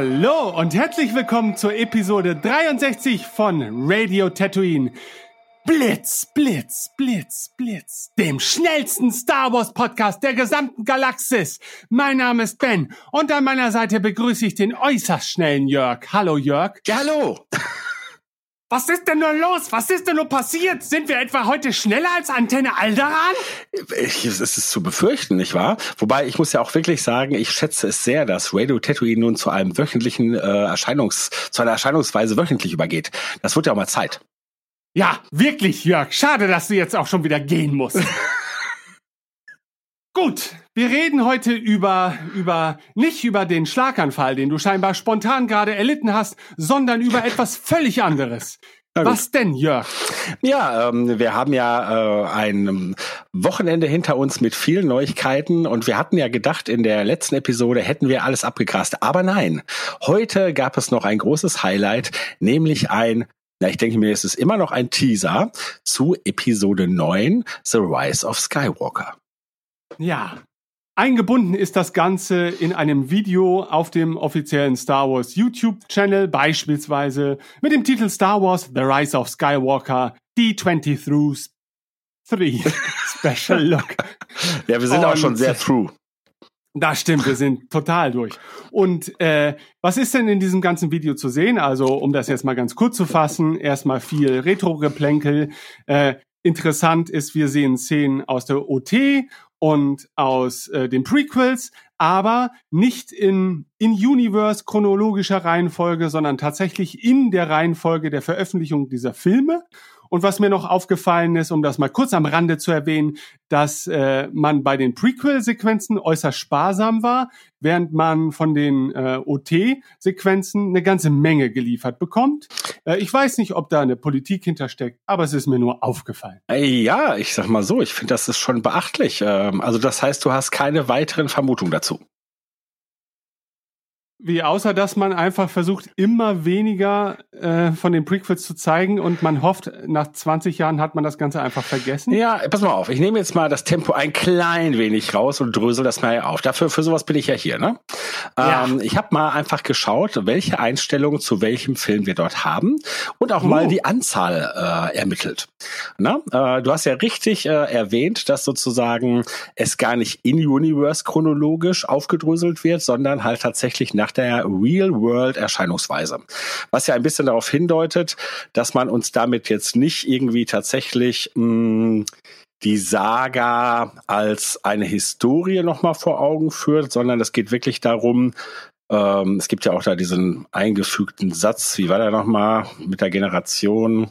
Hallo und herzlich willkommen zur Episode 63 von Radio Tatooine. Blitz, Blitz, Blitz, Blitz. Dem schnellsten Star Wars Podcast der gesamten Galaxis. Mein Name ist Ben und an meiner Seite begrüße ich den äußerst schnellen Jörg. Hallo Jörg. Ja, hallo. Was ist denn nur los? Was ist denn nur passiert? Sind wir etwa heute schneller als Antenne Alderan? Ich, es ist zu befürchten, nicht wahr? Wobei ich muss ja auch wirklich sagen, ich schätze es sehr, dass Radio Tatooine nun zu einem wöchentlichen äh, Erscheinungs, zu einer Erscheinungsweise wöchentlich übergeht. Das wird ja auch mal Zeit. Ja, wirklich, Jörg. Schade, dass du jetzt auch schon wieder gehen musst. Gut, wir reden heute über, über, nicht über den Schlaganfall, den du scheinbar spontan gerade erlitten hast, sondern über etwas völlig anderes. Was denn, Jörg? Ja, ähm, wir haben ja äh, ein ähm, Wochenende hinter uns mit vielen Neuigkeiten und wir hatten ja gedacht, in der letzten Episode hätten wir alles abgegrast. Aber nein, heute gab es noch ein großes Highlight, nämlich ein na, ich denke mir, es ist immer noch ein Teaser zu Episode 9, The Rise of Skywalker. Ja. Eingebunden ist das Ganze in einem Video auf dem offiziellen Star Wars YouTube-Channel, beispielsweise mit dem Titel Star Wars The Rise of Skywalker D20 Through 3 Special Look. Ja, wir sind auch Und- schon sehr through. Das stimmt, wir sind total durch. Und äh, was ist denn in diesem ganzen Video zu sehen? Also, um das jetzt mal ganz kurz zu fassen, erstmal viel Retro-Geplänkel. Äh, interessant ist, wir sehen Szenen aus der OT und aus äh, den Prequels, aber nicht in in-Universe chronologischer Reihenfolge, sondern tatsächlich in der Reihenfolge der Veröffentlichung dieser Filme. Und was mir noch aufgefallen ist, um das mal kurz am Rande zu erwähnen, dass äh, man bei den Prequel-Sequenzen äußerst sparsam war, während man von den äh, OT-Sequenzen eine ganze Menge geliefert bekommt. Äh, ich weiß nicht, ob da eine Politik hintersteckt, aber es ist mir nur aufgefallen. Äh, Ja, ich sag mal so, ich finde, das ist schon beachtlich. Ähm, Also das heißt, du hast keine weiteren Vermutungen dazu. Wie außer dass man einfach versucht, immer weniger äh, von den Prequels zu zeigen und man hofft, nach 20 Jahren hat man das Ganze einfach vergessen. Ja, pass mal auf, ich nehme jetzt mal das Tempo ein klein wenig raus und drösel das mal auf. Dafür, für sowas bin ich ja hier, ne? Ja. Ähm, ich habe mal einfach geschaut, welche Einstellungen zu welchem Film wir dort haben und auch Oh. mal die Anzahl äh, ermittelt. Na? Äh, du hast ja richtig äh, erwähnt, dass sozusagen es gar nicht in Universe chronologisch aufgedröselt wird, sondern halt tatsächlich nach nach der Real-World-Erscheinungsweise. Was ja ein bisschen darauf hindeutet, dass man uns damit jetzt nicht irgendwie tatsächlich mh, die Saga als eine Historie nochmal vor Augen führt, sondern es geht wirklich darum, ähm, es gibt ja auch da diesen eingefügten Satz, wie war der nochmal, mit der Generation,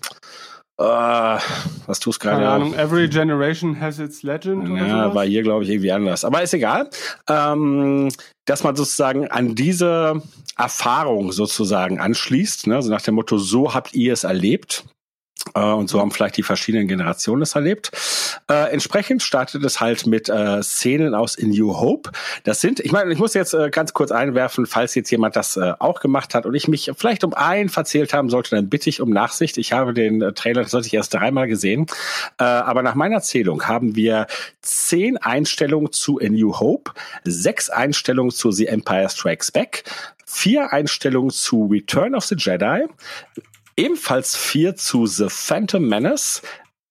äh, was tust gerade? Keine Ahnung, every generation has its legend. Oder Ja, war hier, glaube ich, irgendwie anders. Aber ist egal. Ähm, dass man sozusagen an diese Erfahrung sozusagen anschließt, ne? so nach dem Motto, so habt ihr es erlebt. Äh, und so haben vielleicht die verschiedenen Generationen es erlebt. Äh, entsprechend startet es halt mit äh, Szenen aus In New Hope. Das sind, ich meine, ich muss jetzt äh, ganz kurz einwerfen, falls jetzt jemand das äh, auch gemacht hat und ich mich vielleicht um einen verzählt haben sollte, dann bitte ich um Nachsicht. Ich habe den äh, Trailer tatsächlich erst dreimal gesehen. Äh, aber nach meiner Zählung haben wir zehn Einstellungen zu A New Hope, sechs Einstellungen zu The Empire Strikes Back, vier Einstellungen zu Return of the Jedi, ebenfalls vier zu The Phantom Menace,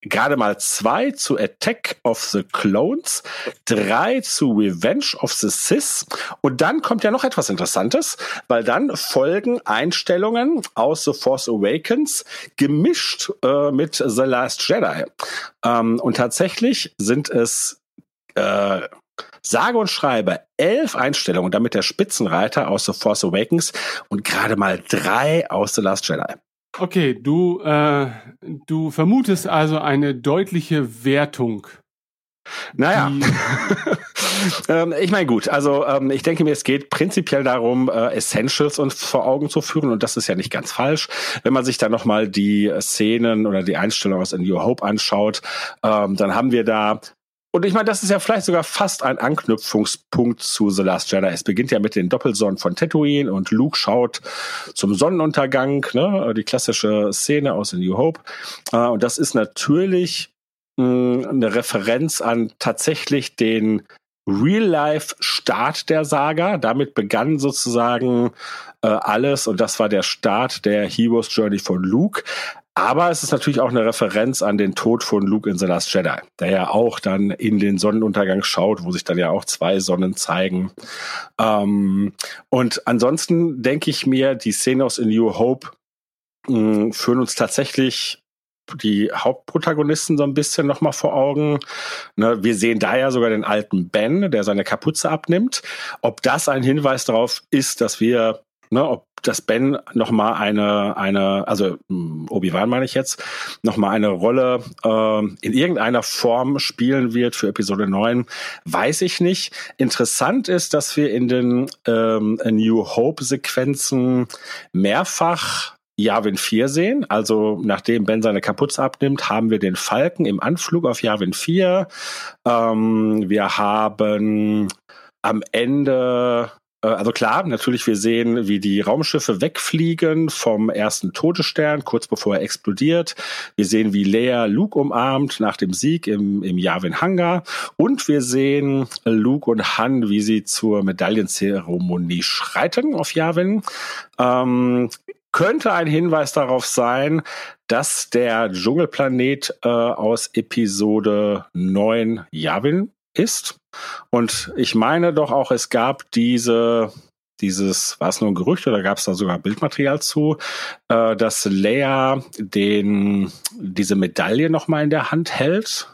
gerade mal zwei zu Attack of the Clones, drei zu Revenge of the Sith und dann kommt ja noch etwas Interessantes, weil dann folgen Einstellungen aus The Force Awakens gemischt äh, mit The Last Jedi. Ähm, und tatsächlich sind es äh, sage und schreibe elf Einstellungen, damit der Spitzenreiter aus The Force Awakens und gerade mal drei aus The Last Jedi. Okay, du, äh, du vermutest also eine deutliche Wertung. Naja. Ähm, ich meine, gut, also ähm, ich denke mir, es geht prinzipiell darum, äh, Essentials uns vor Augen zu führen und das ist ja nicht ganz falsch. Wenn man sich dann nochmal die Szenen oder die Einstellung aus A New Hope anschaut, ähm, dann haben wir da und ich meine, das ist ja vielleicht sogar fast ein Anknüpfungspunkt zu The Last Jedi. Es beginnt ja mit den Doppelsonnen von Tatooine und Luke schaut zum Sonnenuntergang, ne, die klassische Szene aus A New Hope. Äh, und das ist natürlich mh, eine Referenz an tatsächlich den Real-Life-Start der Saga. Damit begann sozusagen äh, alles und das war der Start der Hero's Journey von Luke. Aber es ist natürlich auch eine Referenz an den Tod von Luke in The Last Jedi, der ja auch dann in den Sonnenuntergang schaut, wo sich dann ja auch zwei Sonnen zeigen. Ähm, und ansonsten denke ich mir, die Szene aus A New Hope mh, führen uns tatsächlich die Hauptprotagonisten so ein bisschen nochmal vor Augen. Ne, wir sehen da ja sogar den alten Ben, der seine Kapuze abnimmt. Ob das ein Hinweis darauf ist, dass wir, ne, ob das Ben nochmal eine, eine, also mh, Obi-Wan meine ich jetzt, nochmal eine Rolle äh, in irgendeiner Form spielen wird für Episode 9, weiß ich nicht. Interessant ist, dass wir in den ähm, New Hope-Sequenzen mehrfach Yavin 4 sehen. Also nachdem Ben seine Kapuze abnimmt, haben wir den Falken im Anflug auf Yavin 4. Ähm, wir haben am Ende also klar, natürlich, wir sehen, wie die Raumschiffe wegfliegen vom ersten Todesstern, kurz bevor er explodiert. Wir sehen, wie Leia Luke umarmt nach dem Sieg im, im Yavin Hangar. Und wir sehen Luke und Han, wie sie zur Medaillenzeremonie schreiten auf Yavin. Ähm, könnte ein Hinweis darauf sein, dass der Dschungelplanet äh, aus Episode 9 Yavin ist. Und ich meine doch auch, es gab diese, dieses, war es nur ein Gerücht oder gab es da sogar Bildmaterial zu, äh, dass Leia den, diese Medaille nochmal in der Hand hält.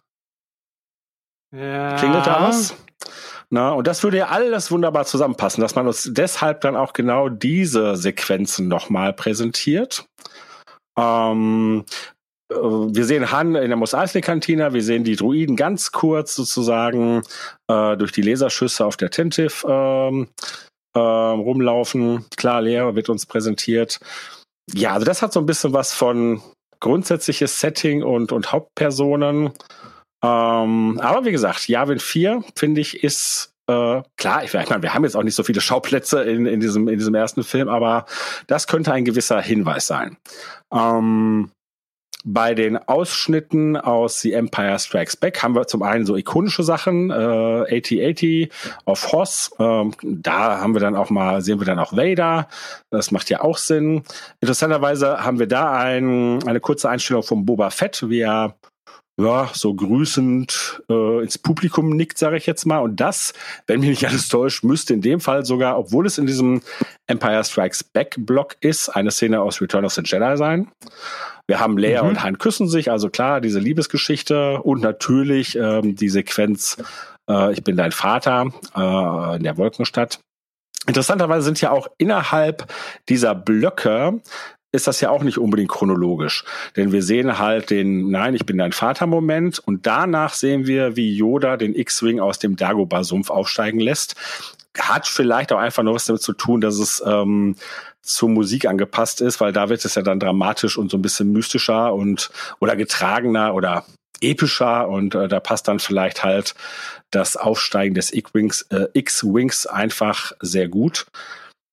ja, Klingelt da was? Na, und das würde ja alles wunderbar zusammenpassen, dass man uns deshalb dann auch genau diese Sequenzen nochmal präsentiert. Ähm, äh, wir sehen Han in der Mos Eisley Kantina, wir sehen die Druiden ganz kurz sozusagen äh, durch die Laserschüsse auf der Tentiv ähm, äh, rumlaufen. Klar, Lehrer wird uns präsentiert. Ja, also das hat so ein bisschen was von grundsätzliches Setting und, und Hauptpersonen. Ähm, aber wie gesagt, Yavin 4, finde ich, ist äh, klar, ich, ich meine, wir haben jetzt auch nicht so viele Schauplätze in, in, diesem, in diesem ersten Film, aber das könnte ein gewisser Hinweis sein. Ähm, bei den Ausschnitten aus The Empire Strikes Back haben wir zum einen so ikonische Sachen, äh, 8080 auf Hoss, ähm, da haben wir dann auch mal, sehen wir dann auch Vader, das macht ja auch Sinn. Interessanterweise haben wir da ein, eine kurze Einstellung vom Boba Fett, wie er ja, so grüßend äh, ins Publikum nickt, sage ich jetzt mal. Und das, wenn mich nicht alles täuscht, müsste in dem Fall sogar, obwohl es in diesem Empire Strikes Back Block ist, eine Szene aus Return of the Jedi sein. Wir haben Leia Mhm. und Han küssen sich, also klar, diese Liebesgeschichte und natürlich ähm, die Sequenz äh, Ich bin dein Vater äh, in der Wolkenstadt. Interessanterweise sind ja auch innerhalb dieser Blöcke ist das ja auch nicht unbedingt chronologisch. Denn wir sehen halt den Nein, ich bin dein Vater-Moment und danach sehen wir, wie Yoda den X-Wing aus dem Dagobah-Sumpf aufsteigen lässt. Hat vielleicht auch einfach nur was damit zu tun, dass es ähm, zur Musik angepasst ist, weil da wird es ja dann dramatisch und so ein bisschen mystischer und oder getragener oder epischer und äh, da passt dann vielleicht halt das Aufsteigen des X-Wings äh, einfach sehr gut.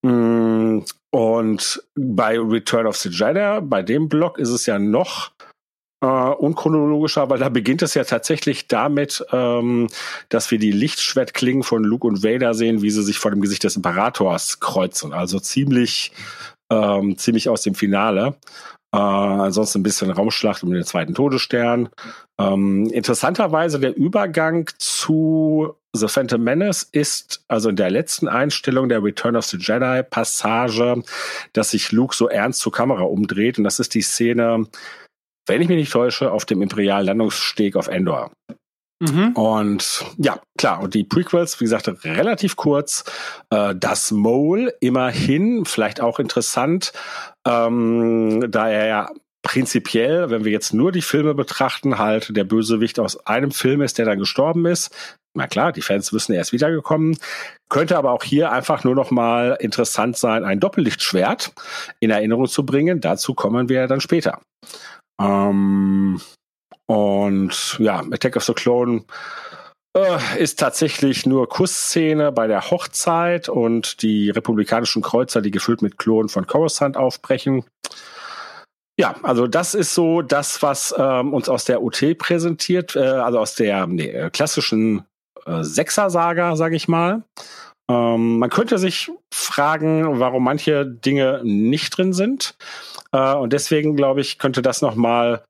Mm, Und bei Return of the Jedi, bei dem Block ist es ja noch äh, unchronologischer, weil da beginnt es ja tatsächlich damit, ähm, dass wir die Lichtschwertklingen von Luke und Vader sehen, wie sie sich vor dem Gesicht des Imperators kreuzen. Also ziemlich, ähm, ziemlich aus dem Finale. Äh, ansonsten ein bisschen Raumschlacht um den zweiten Todesstern. Ähm, interessanterweise der Übergang zu The Phantom Menace ist also in der letzten Einstellung der Return of the Jedi Passage, dass sich Luke so ernst zur Kamera umdreht und das ist die Szene, wenn ich mich nicht täusche, auf dem imperialen Landungssteg auf Endor. Mhm. Und ja, klar, und die Prequels, wie gesagt, relativ kurz. Äh, das Mole immerhin, vielleicht auch interessant, ähm, da er ja prinzipiell, wenn wir jetzt nur die Filme betrachten, halt der Bösewicht aus einem Film ist, der dann gestorben ist. Na klar, die Fans wissen, er ist wiedergekommen. Könnte aber auch hier einfach nur noch mal interessant sein, ein Doppellichtschwert in Erinnerung zu bringen. Dazu kommen wir dann später. Ähm, und ja, Attack of the Clone äh, ist tatsächlich nur Kussszene bei der Hochzeit und die republikanischen Kreuzer, die gefüllt mit Klonen von Coruscant aufbrechen. Ja, also das ist so das, was ähm, uns aus der UT präsentiert, äh, also aus der nee, äh, klassischen äh, Sechser-Saga, sage ich mal. Ähm, man könnte sich fragen, warum manche Dinge nicht drin sind. Äh, und deswegen, glaube ich, könnte das nochmal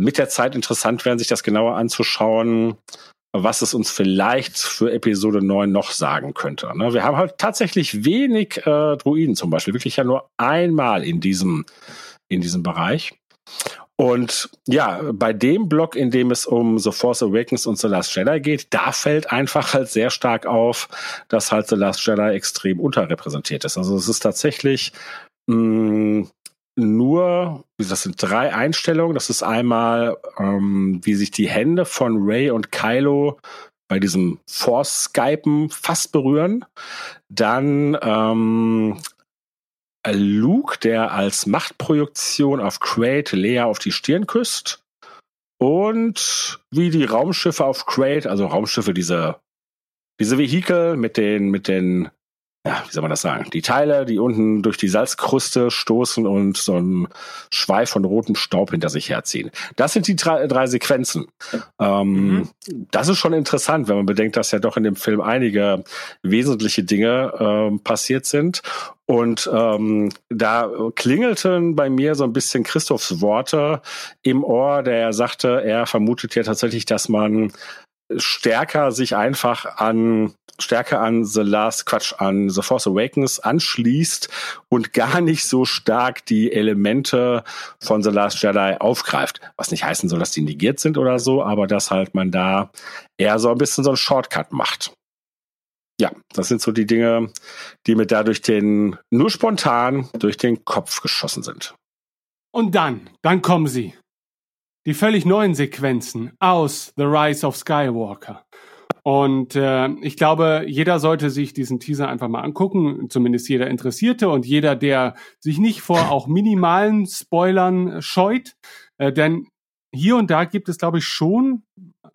mit der Zeit interessant werden, sich das genauer anzuschauen, was es uns vielleicht für Episode 9 noch sagen könnte. Ne? Wir haben halt tatsächlich wenig äh, Druiden zum Beispiel, wirklich ja nur einmal in diesem, in diesem Bereich. Und ja, bei dem Block, in dem es um The Force Awakens und The Last Jedi geht, da fällt einfach halt sehr stark auf, dass halt The Last Jedi extrem unterrepräsentiert ist. Also es ist tatsächlich mh, nur, das sind drei Einstellungen. Das ist einmal, ähm, wie sich die Hände von Ray und Kylo bei diesem Force-Skypen fast berühren. Dann ähm, Luke, der als Machtprojektion auf Crate Leia auf die Stirn küsst. Und wie die Raumschiffe auf Crate, also Raumschiffe, diese, diese Vehikel mit den, mit den, ja, wie soll man das sagen? Die Teile, die unten durch die Salzkruste stoßen und so einen Schweif von rotem Staub hinter sich herziehen. Das sind die drei, drei Sequenzen. Ähm, Mhm. Das ist schon interessant, wenn man bedenkt, dass ja doch in dem Film einige wesentliche Dinge ähm, passiert sind. Und ähm, da klingelten bei mir so ein bisschen Christophs Worte im Ohr, der sagte, er vermutet ja tatsächlich, dass man stärker sich einfach an stärker an The Last Quatsch an The Force Awakens anschließt und gar nicht so stark die Elemente von The Last Jedi aufgreift. Was nicht heißen soll, dass die negiert sind oder so, aber dass halt man da eher so ein bisschen so einen Shortcut macht. Ja, das sind so die Dinge, die mir da durch den, nur spontan durch den Kopf geschossen sind. Und dann, dann kommen sie. Die völlig neuen Sequenzen aus The Rise of Skywalker. Und äh, ich glaube, jeder sollte sich diesen Teaser einfach mal angucken, zumindest jeder Interessierte und jeder, der sich nicht vor auch minimalen Spoilern scheut. Äh, denn hier und da gibt es, glaube ich, schon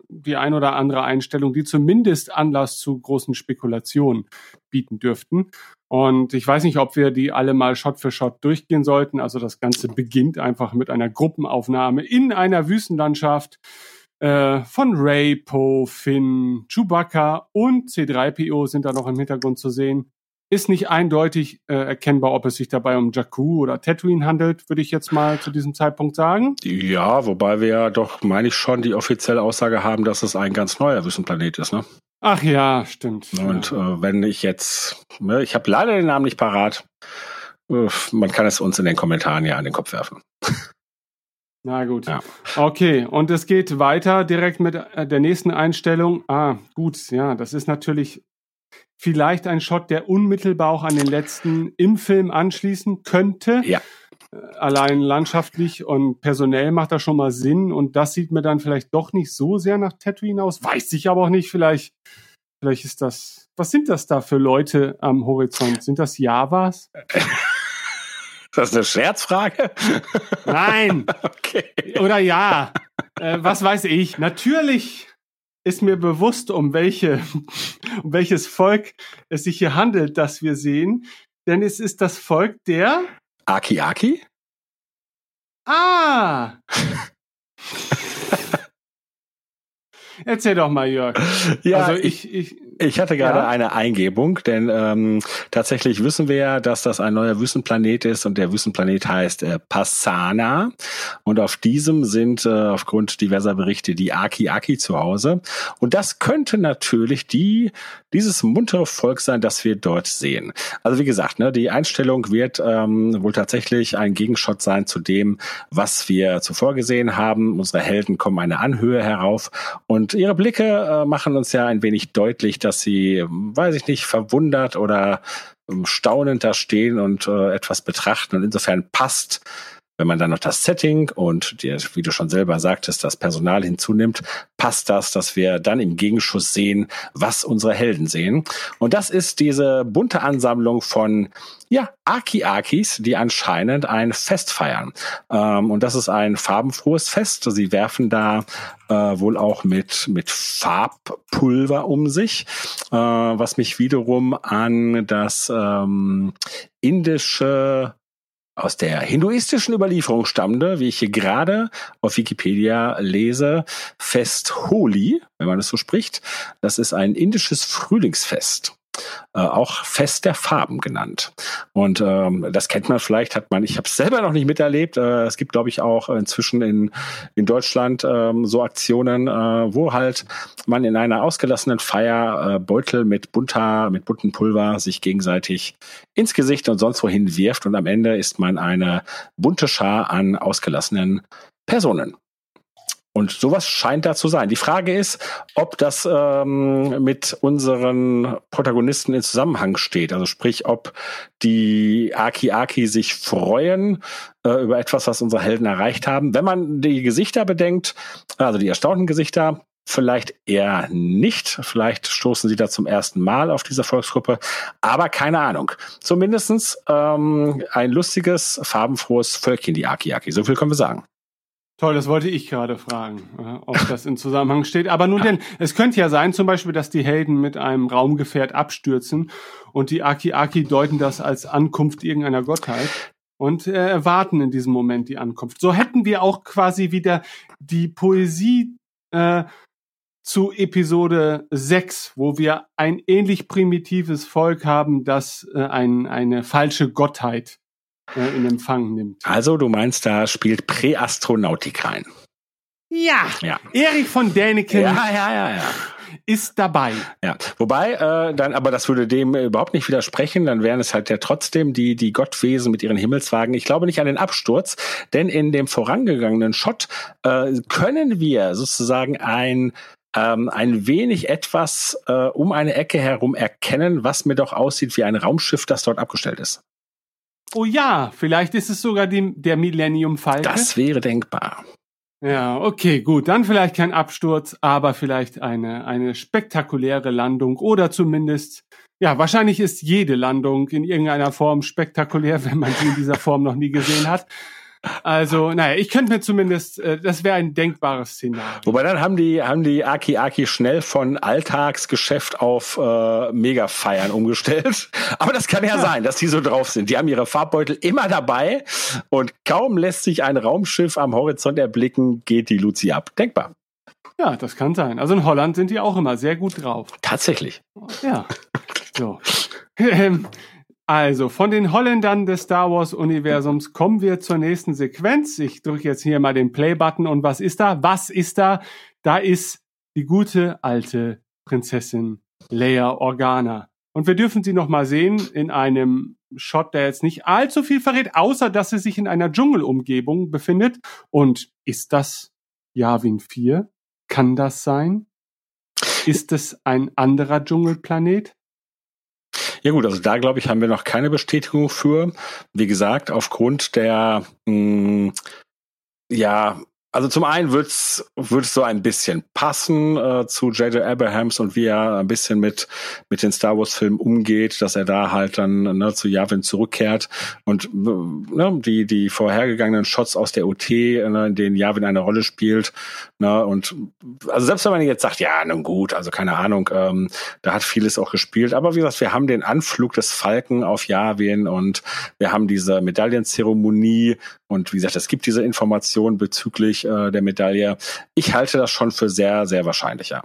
die ein oder andere Einstellung, die zumindest Anlass zu großen Spekulationen bieten dürften. Und ich weiß nicht, ob wir die alle mal Shot für Shot durchgehen sollten. Also das Ganze beginnt einfach mit einer Gruppenaufnahme in einer Wüstenlandschaft äh, von Ray, Poe, Finn, Chewbacca und C3PO sind da noch im Hintergrund zu sehen. ist nicht eindeutig äh, erkennbar, ob es sich dabei um Jakku oder Tatooine handelt, würde ich jetzt mal zu diesem Zeitpunkt sagen. Ja, wobei wir ja doch, meine ich schon, die offizielle Aussage haben, dass es ein ganz neuer Wüstenplanet ist, ne? Ach ja, stimmt. Und äh, wenn ich jetzt, ne, ich habe leider den Namen nicht parat, äh, man kann es uns in den Kommentaren ja an den Kopf werfen. Na gut. Ja. Okay, und es geht weiter direkt mit äh, der nächsten Einstellung. Ah, gut, ja, das ist natürlich vielleicht ein Shot, der unmittelbar auch an den letzten im Film anschließen könnte. Ja. Allein landschaftlich und personell macht das schon mal Sinn und das sieht mir dann vielleicht doch nicht so sehr nach Tatooine aus. Weiß ich aber auch nicht. Vielleicht, vielleicht ist das. Was sind das da für Leute am Horizont? Sind das Javas? Das ist eine Scherzfrage? Nein. okay. Oder ja. Äh, was weiß ich. Natürlich ist mir bewusst, um welche, um welches Volk es sich hier handelt, das wir sehen. Denn es ist das Volk der Aki Aki? Ah! Erzähl doch mal, Jörg. Ja, also ich, ich, Ich hatte gerade Ja. eine Eingebung, denn ähm, tatsächlich wissen wir ja, dass das ein neuer Wüstenplanet ist und der Wüstenplanet heißt äh, Passana. Und auf diesem sind äh, aufgrund diverser Berichte die Aki-Aki zu Hause. Und das könnte natürlich die dieses muntere Volk sein, das wir dort sehen. Also wie gesagt, ne, die Einstellung wird ähm, wohl tatsächlich ein Gegenschott sein zu dem, was wir zuvor gesehen haben. Unsere Helden kommen eine Anhöhe herauf und ihre Blicke äh, machen uns ja ein wenig deutlich, dass sie, weiß ich nicht, verwundert oder ähm, staunend da stehen und äh, etwas betrachten. Und insofern passt wenn man dann noch das Setting und die, wie du schon selber sagtest, das Personal hinzunimmt, passt das, dass wir dann im Gegenschuss sehen, was unsere Helden sehen. Und das ist diese bunte Ansammlung von ja, Aki-Akis, die anscheinend ein Fest feiern. Ähm, und das ist ein farbenfrohes Fest. Sie werfen da äh, wohl auch mit, mit Farbpulver um sich, äh, was mich wiederum an das ähm, indische aus der hinduistischen Überlieferung stammende, wie ich hier gerade auf Wikipedia lese, Fest Holi, wenn man es so spricht. Das ist ein indisches Frühlingsfest. Äh, auch Fest der Farben genannt. Und ähm, das kennt man vielleicht, hat man, ich habe es selber noch nicht miterlebt. Äh, es gibt, glaube ich, auch inzwischen in, in Deutschland ähm, so Aktionen, äh, wo halt man in einer ausgelassenen Feier äh, Beutel mit bunter, mit bunten Pulver sich gegenseitig ins Gesicht und sonst wohin wirft und am Ende ist man eine bunte Schar an ausgelassenen Personen. Und sowas scheint da zu sein. Die Frage ist, ob das ähm, mit unseren Protagonisten in Zusammenhang steht. Also sprich, ob die Aki-Aki sich freuen äh, über etwas, was unsere Helden erreicht haben. Wenn man die Gesichter bedenkt, also die erstaunten Gesichter, Vielleicht eher nicht. Vielleicht stoßen sie da zum ersten Mal auf diese Volksgruppe. Aber keine Ahnung. Zumindestens ähm, ein lustiges, farbenfrohes Völkchen, die Aki-Aki. So viel können wir sagen. Toll, das wollte ich gerade fragen, äh, ob das in Zusammenhang steht. Aber nun denn, es könnte ja sein, zum Beispiel, dass die Helden mit einem Raumgefährt abstürzen und die Aki-Aki deuten das als Ankunft irgendeiner Gottheit und äh, erwarten in diesem Moment die Ankunft. So hätten wir auch quasi wieder die Poesie äh, zu Episode 6, wo wir ein ähnlich primitives Volk haben, das äh, ein, eine falsche Gottheit äh, in Empfang nimmt. Also du meinst, da spielt Präastronautik rein. Ja, Ja. Erich von Däniken Ja, ja, ja, ja. ist dabei. Ja, wobei äh, dann, aber das würde dem überhaupt nicht widersprechen. Dann wären es halt ja trotzdem die die Gottwesen mit ihren Himmelswagen. Ich glaube nicht an den Absturz, denn in dem vorangegangenen Shot äh, können wir sozusagen ein ähm, ein wenig etwas äh, um eine Ecke herum erkennen, was mir doch aussieht wie ein Raumschiff, das dort abgestellt ist. Oh ja, vielleicht ist es sogar die, der Millennium Falke. Das wäre denkbar. Ja, okay, gut. Dann vielleicht kein Absturz, aber vielleicht eine, eine spektakuläre Landung oder zumindest, ja, wahrscheinlich ist jede Landung in irgendeiner Form spektakulär, wenn man sie in dieser Form noch nie gesehen hat. Also, naja, ich könnte mir zumindest, äh, das wäre ein denkbares Szenario. Wobei dann haben die, haben die Aki Aki schnell von Alltagsgeschäft auf äh, Mega-Feiern umgestellt. Aber das kann ja, sein, dass die so drauf sind. Die haben ihre Farbbeutel immer dabei und kaum lässt sich ein Raumschiff am Horizont erblicken, geht die Luzi ab. Denkbar. Ja, das kann sein. Also in Holland sind die auch immer sehr gut drauf. Tatsächlich. Ja. So. Also, von den Holländern des Star Wars-Universums kommen wir zur nächsten Sequenz. Ich drücke jetzt hier mal den Play-Button und was ist da? Was ist da? Da ist die gute alte Prinzessin Leia Organa. Und wir dürfen sie noch mal sehen in einem Shot, der jetzt nicht allzu viel verrät, außer dass sie sich in einer Dschungelumgebung befindet. Und ist das Yavin 4? Kann das sein? Ist es ein anderer Dschungelplanet? Ja gut, also da glaube ich, haben wir noch keine Bestätigung für. Wie gesagt, aufgrund der mh, ja also zum einen wird's wird's so ein bisschen passen äh, zu J.J. Abrahams und wie er ein bisschen mit mit den Star Wars Filmen umgeht, dass er da halt dann ne, zu Yavin zurückkehrt und ne, die die vorhergegangenen Shots aus der OT, ne, in denen Yavin eine Rolle spielt, ne, und also selbst wenn man jetzt sagt, ja, nun gut, also keine Ahnung, ähm, da hat vieles auch gespielt, aber wie gesagt, wir haben den Anflug des Falken auf Yavin und wir haben diese Medaillenzeremonie und wie gesagt, es gibt diese Information bezüglich äh, der Medaille. Ich halte das schon für sehr, sehr wahrscheinlich, ja.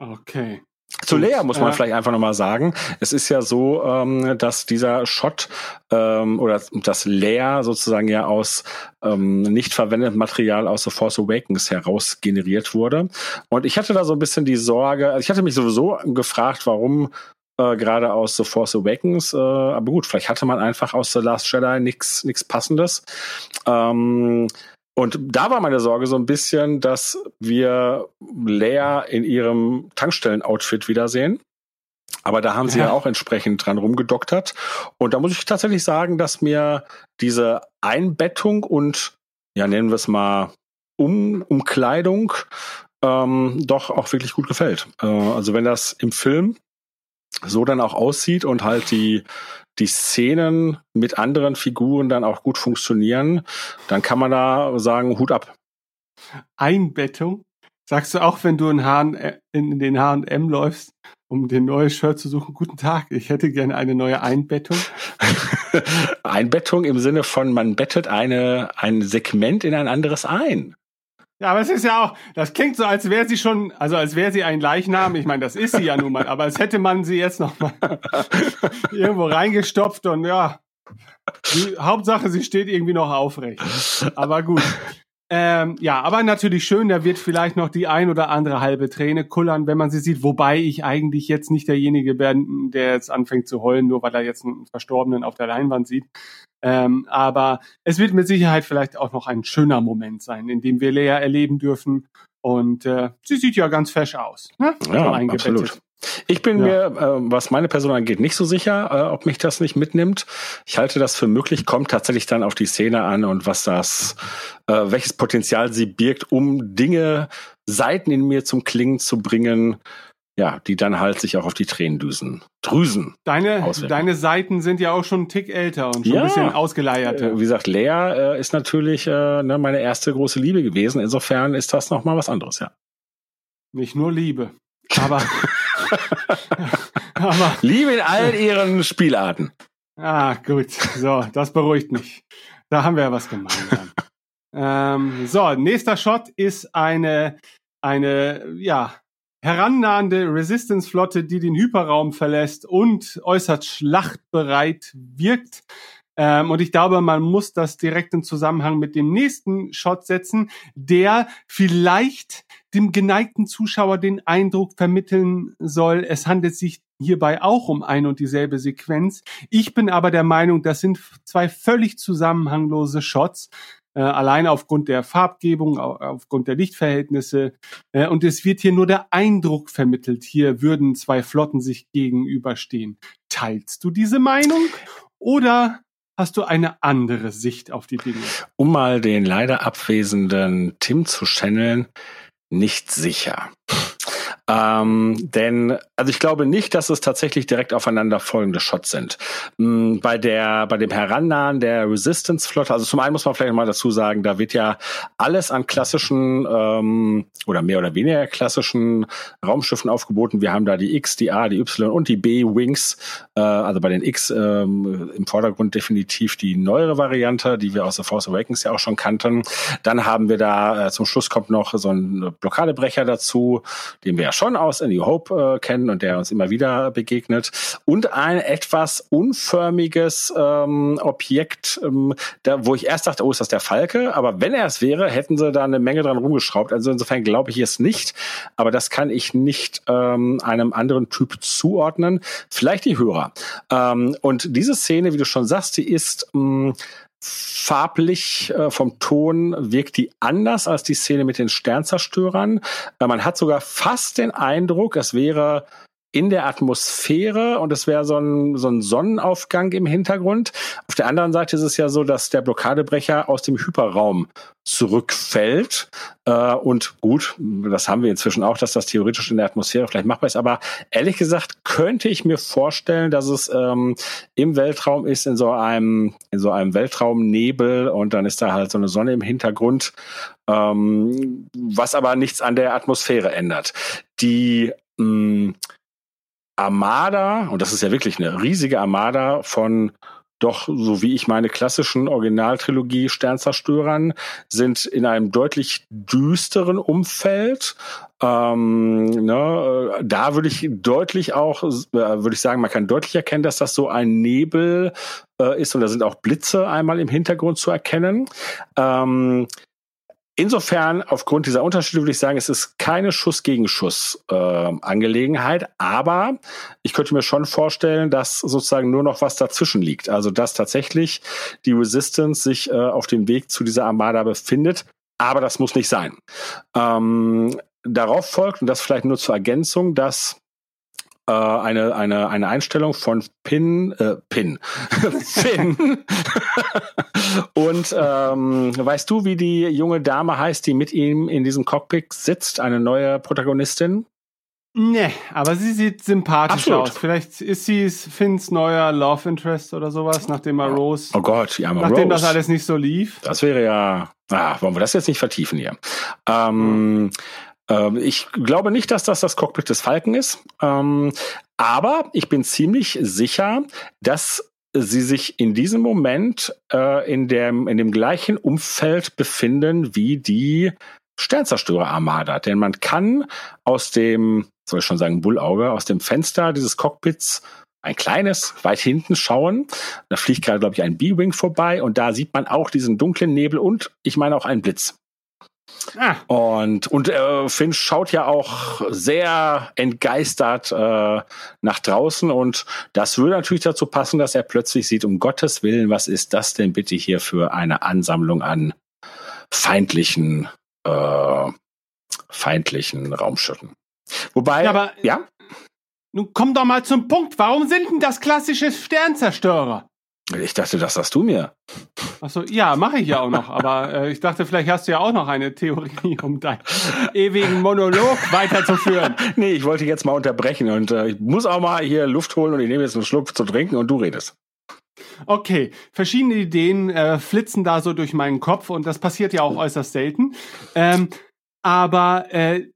Okay. Zu Lea muss man äh, vielleicht einfach nochmal sagen, es ist ja so, ähm, dass dieser Shot ähm, oder dass Lea sozusagen ja aus ähm, nicht verwendetem Material aus The Force Awakens heraus generiert wurde. Und ich hatte da so ein bisschen die Sorge, also ich hatte mich sowieso gefragt, warum äh, gerade aus The Force Awakens, äh, aber gut, vielleicht hatte man einfach aus The Last Jedi nichts nichts passendes. Ähm, und da war meine Sorge so ein bisschen, dass wir Leia in ihrem Tankstellen-Outfit wiedersehen. Aber da haben sie ja. Ja. auch entsprechend dran rumgedoktert. Und da muss ich tatsächlich sagen, dass mir diese Einbettung und, ja, nennen wir es mal, um, Umkleidung ähm, doch auch wirklich gut gefällt. Äh, also wenn das im Film so dann auch aussieht und halt die, die Szenen mit anderen Figuren dann auch gut funktionieren, dann kann man da sagen, Hut ab. Einbettung. Sagst du auch, wenn du in, H in den H&M läufst, um den neues Shirt zu suchen, guten Tag, ich hätte gerne eine neue Einbettung. Einbettung im Sinne von, man bettet eine, ein Segment in ein anderes ein. Ja, aber es ist ja auch, das klingt so, als wäre sie schon, also als wäre sie ein Leichnam. Ich meine, das ist sie ja nun mal, aber als hätte man sie jetzt noch mal irgendwo reingestopft und ja, die Hauptsache, sie steht irgendwie noch aufrecht. Aber gut. Ähm, ja, aber natürlich schön, da wird vielleicht noch die ein oder andere halbe Träne kullern, wenn man sie sieht. Wobei ich eigentlich jetzt nicht derjenige bin, der jetzt anfängt zu heulen, nur weil er jetzt einen Verstorbenen auf der Leinwand sieht. Ähm, aber es wird mit Sicherheit vielleicht auch noch ein schöner Moment sein, in dem wir Lea erleben dürfen. Und äh, sie sieht ja ganz fesch aus. Ne? Ja, absolut. Ich bin Ja. mir, äh, was meine Person angeht, nicht so sicher, äh, ob mich das nicht mitnimmt. Ich halte das für möglich, kommt tatsächlich dann auf die Szene an und was das, äh, welches Potenzial sie birgt, um Dinge, Seiten in mir zum Klingen zu bringen, ja, die dann halt sich auch auf die Tränendüsen, Drüsen. Deine, Auswirken. deine Seiten sind ja auch schon einen Tick älter und schon Ja. ein bisschen ausgeleiert. Äh, wie gesagt, Lea äh, ist natürlich äh, ne, meine erste große Liebe gewesen. Insofern ist das nochmal was anderes, ja. Nicht nur Liebe. Aber, aber Liebe in all ihren Spielarten. Ah, gut. So, das beruhigt mich. Da haben wir ja was gemeinsam. ähm, so, nächster Shot ist eine, eine, ja, herannahende Resistance-Flotte, die den Hyperraum verlässt und äußerst schlachtbereit wirkt. Ähm, und ich glaube, man muss das direkt in Zusammenhang mit dem nächsten Shot setzen, der vielleicht dem geneigten Zuschauer den Eindruck vermitteln soll, es handelt sich hierbei auch um ein und dieselbe Sequenz. Ich bin aber der Meinung, das sind zwei völlig zusammenhanglose Shots, äh, alleine aufgrund der Farbgebung, au- aufgrund der Lichtverhältnisse. Äh, und es wird hier nur der Eindruck vermittelt, hier würden zwei Flotten sich gegenüberstehen. Teilst du diese Meinung oder hast du eine andere Sicht auf die Dinge? um mal den leider abwesenden Tim zu channeln, nicht sicher. Ähm, denn, also ich glaube nicht, dass es tatsächlich direkt aufeinander folgende Shots sind. Mm, Bei der, bei dem Herannahen der Resistance-Flotte, also zum einen muss man vielleicht mal dazu sagen, da wird ja alles an klassischen ähm, oder mehr oder weniger klassischen Raumschiffen aufgeboten. Wir haben da die X, die A, die Y und die B-Wings. Äh, also bei den X ähm, im Vordergrund definitiv die neuere Variante, die wir aus The Force Awakens ja auch schon kannten. Dann haben wir da, äh, zum Schluss kommt noch so ein Blockadebrecher dazu, wir ja schon aus A New Hope äh, kennen und der uns immer wieder begegnet. Und ein etwas unförmiges ähm, Objekt, ähm, da, wo ich erst dachte, oh, ist das der Falke? Aber wenn er es wäre, hätten sie da eine Menge dran rumgeschraubt. Also insofern glaube ich es nicht. Aber das kann ich nicht ähm, einem anderen Typ zuordnen. Vielleicht die Hörer. Ähm, und diese Szene, wie du schon sagst, die ist mh, farblich äh, vom Ton wirkt die anders als die Szene mit den Sternzerstörern. Äh, man hat sogar fast den Eindruck, es wäre in der Atmosphäre und es wäre so ein, so ein Sonnenaufgang im Hintergrund. Auf der anderen Seite ist es ja so, dass der Blockadebrecher aus dem Hyperraum zurückfällt. Äh, und gut, das haben wir inzwischen auch, dass das theoretisch in der Atmosphäre vielleicht machbar ist. Aber ehrlich gesagt könnte ich mir vorstellen, dass es ähm, im Weltraum ist, in so einem, in so einem Weltraumnebel und dann ist da halt so eine Sonne im Hintergrund, ähm, was aber nichts an der Atmosphäre ändert. Die mh, Armada, und das ist ja wirklich eine riesige Armada von doch, so wie ich meine klassischen Originaltrilogie Sternzerstörern, sind in einem deutlich düsteren Umfeld. Ähm, ne, da würde ich deutlich auch, äh, würde ich sagen, man kann deutlich erkennen, dass das so ein Nebel äh, ist und da sind auch Blitze einmal im Hintergrund zu erkennen. Ähm, Insofern, aufgrund dieser Unterschiede würde ich sagen, es ist keine Schuss-gegen-Schuss-Angelegenheit, äh, aber ich könnte mir schon vorstellen, dass sozusagen nur noch was dazwischen liegt. Also, dass tatsächlich die Resistance sich äh, auf dem Weg zu dieser Armada befindet, aber das muss nicht sein. Ähm, darauf folgt, und das vielleicht nur zur Ergänzung, dass äh, eine, eine, eine Einstellung von Pin, äh, Pin, Finn. Und ähm, weißt du, wie die junge Dame heißt, die mit ihm in diesem Cockpit sitzt? Eine neue Protagonistin? Nee, aber sie sieht sympathisch Absolut. aus. Vielleicht ist sie Finns neuer Love Interest oder sowas, nachdem er Rose, Oh Gott, arme nachdem Rose. das alles nicht so lief. Das wäre ja. Ah, wollen wir das jetzt nicht vertiefen hier? Ähm, ähm, ich glaube nicht, dass das das Cockpit des Falken ist. Ähm, aber ich bin ziemlich sicher, dass sie sich in diesem Moment äh, in, dem, in dem gleichen Umfeld befinden wie die Sternzerstörer-Armada. Denn man kann aus dem, soll ich schon sagen, Bullauge, aus dem Fenster dieses Cockpits ein kleines, weit hinten schauen. Da fliegt gerade, glaube ich, ein B-Wing vorbei und da sieht man auch diesen dunklen Nebel und ich meine auch einen Blitz. Ah, Und, und äh, Finn schaut ja auch sehr entgeistert äh, nach draußen und das würde natürlich dazu passen, dass er plötzlich sieht, um Gottes Willen, was ist das denn bitte hier für eine Ansammlung an feindlichen, äh, feindlichen Raumschiffen. Wobei, Ja, aber- ja, nun komm doch mal zum Punkt. Warum sind denn das klassische Sternzerstörer? Ich dachte, das sagst du mir. Achso, ja, mache ich ja auch noch. Aber äh, ich dachte, vielleicht hast du ja auch noch eine Theorie, um deinen ewigen Monolog weiterzuführen. Nee, ich wollte jetzt mal unterbrechen und äh, ich muss auch mal hier Luft holen und ich nehme jetzt einen Schluck zu trinken und du redest. Okay, verschiedene Ideen äh, flitzen da so durch meinen Kopf und das passiert ja auch äußerst selten. Ähm, aber äh,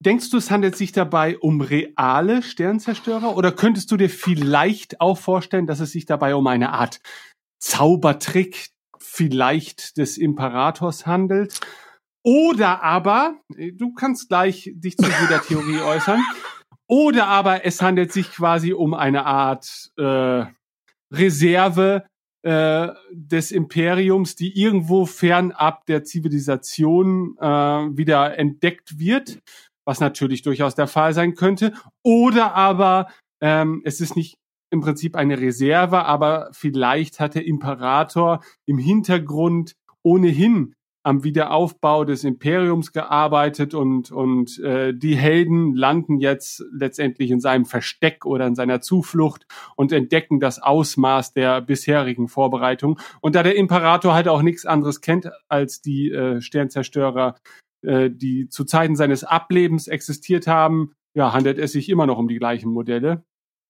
denkst du, es handelt sich dabei um reale Sternzerstörer oder könntest du dir vielleicht auch vorstellen, dass es sich dabei um eine Art Zaubertrick vielleicht des Imperators handelt? Oder aber, du kannst gleich dich zu jeder Theorie äußern, oder aber es handelt sich quasi um eine Art äh, Reserve äh, des Imperiums, die irgendwo fernab der Zivilisation äh, wieder entdeckt wird, was natürlich durchaus der Fall sein könnte. Oder aber ähm, es ist nicht im Prinzip eine Reserve, aber vielleicht hat der Imperator im Hintergrund ohnehin am Wiederaufbau des Imperiums gearbeitet und und äh, die Helden landen jetzt letztendlich in seinem Versteck oder in seiner Zuflucht und entdecken das Ausmaß der bisherigen Vorbereitung. Und da der Imperator halt auch nichts anderes kennt als die äh, Sternzerstörer, äh, die zu Zeiten seines Ablebens existiert haben, ja, handelt es sich immer noch um die gleichen Modelle.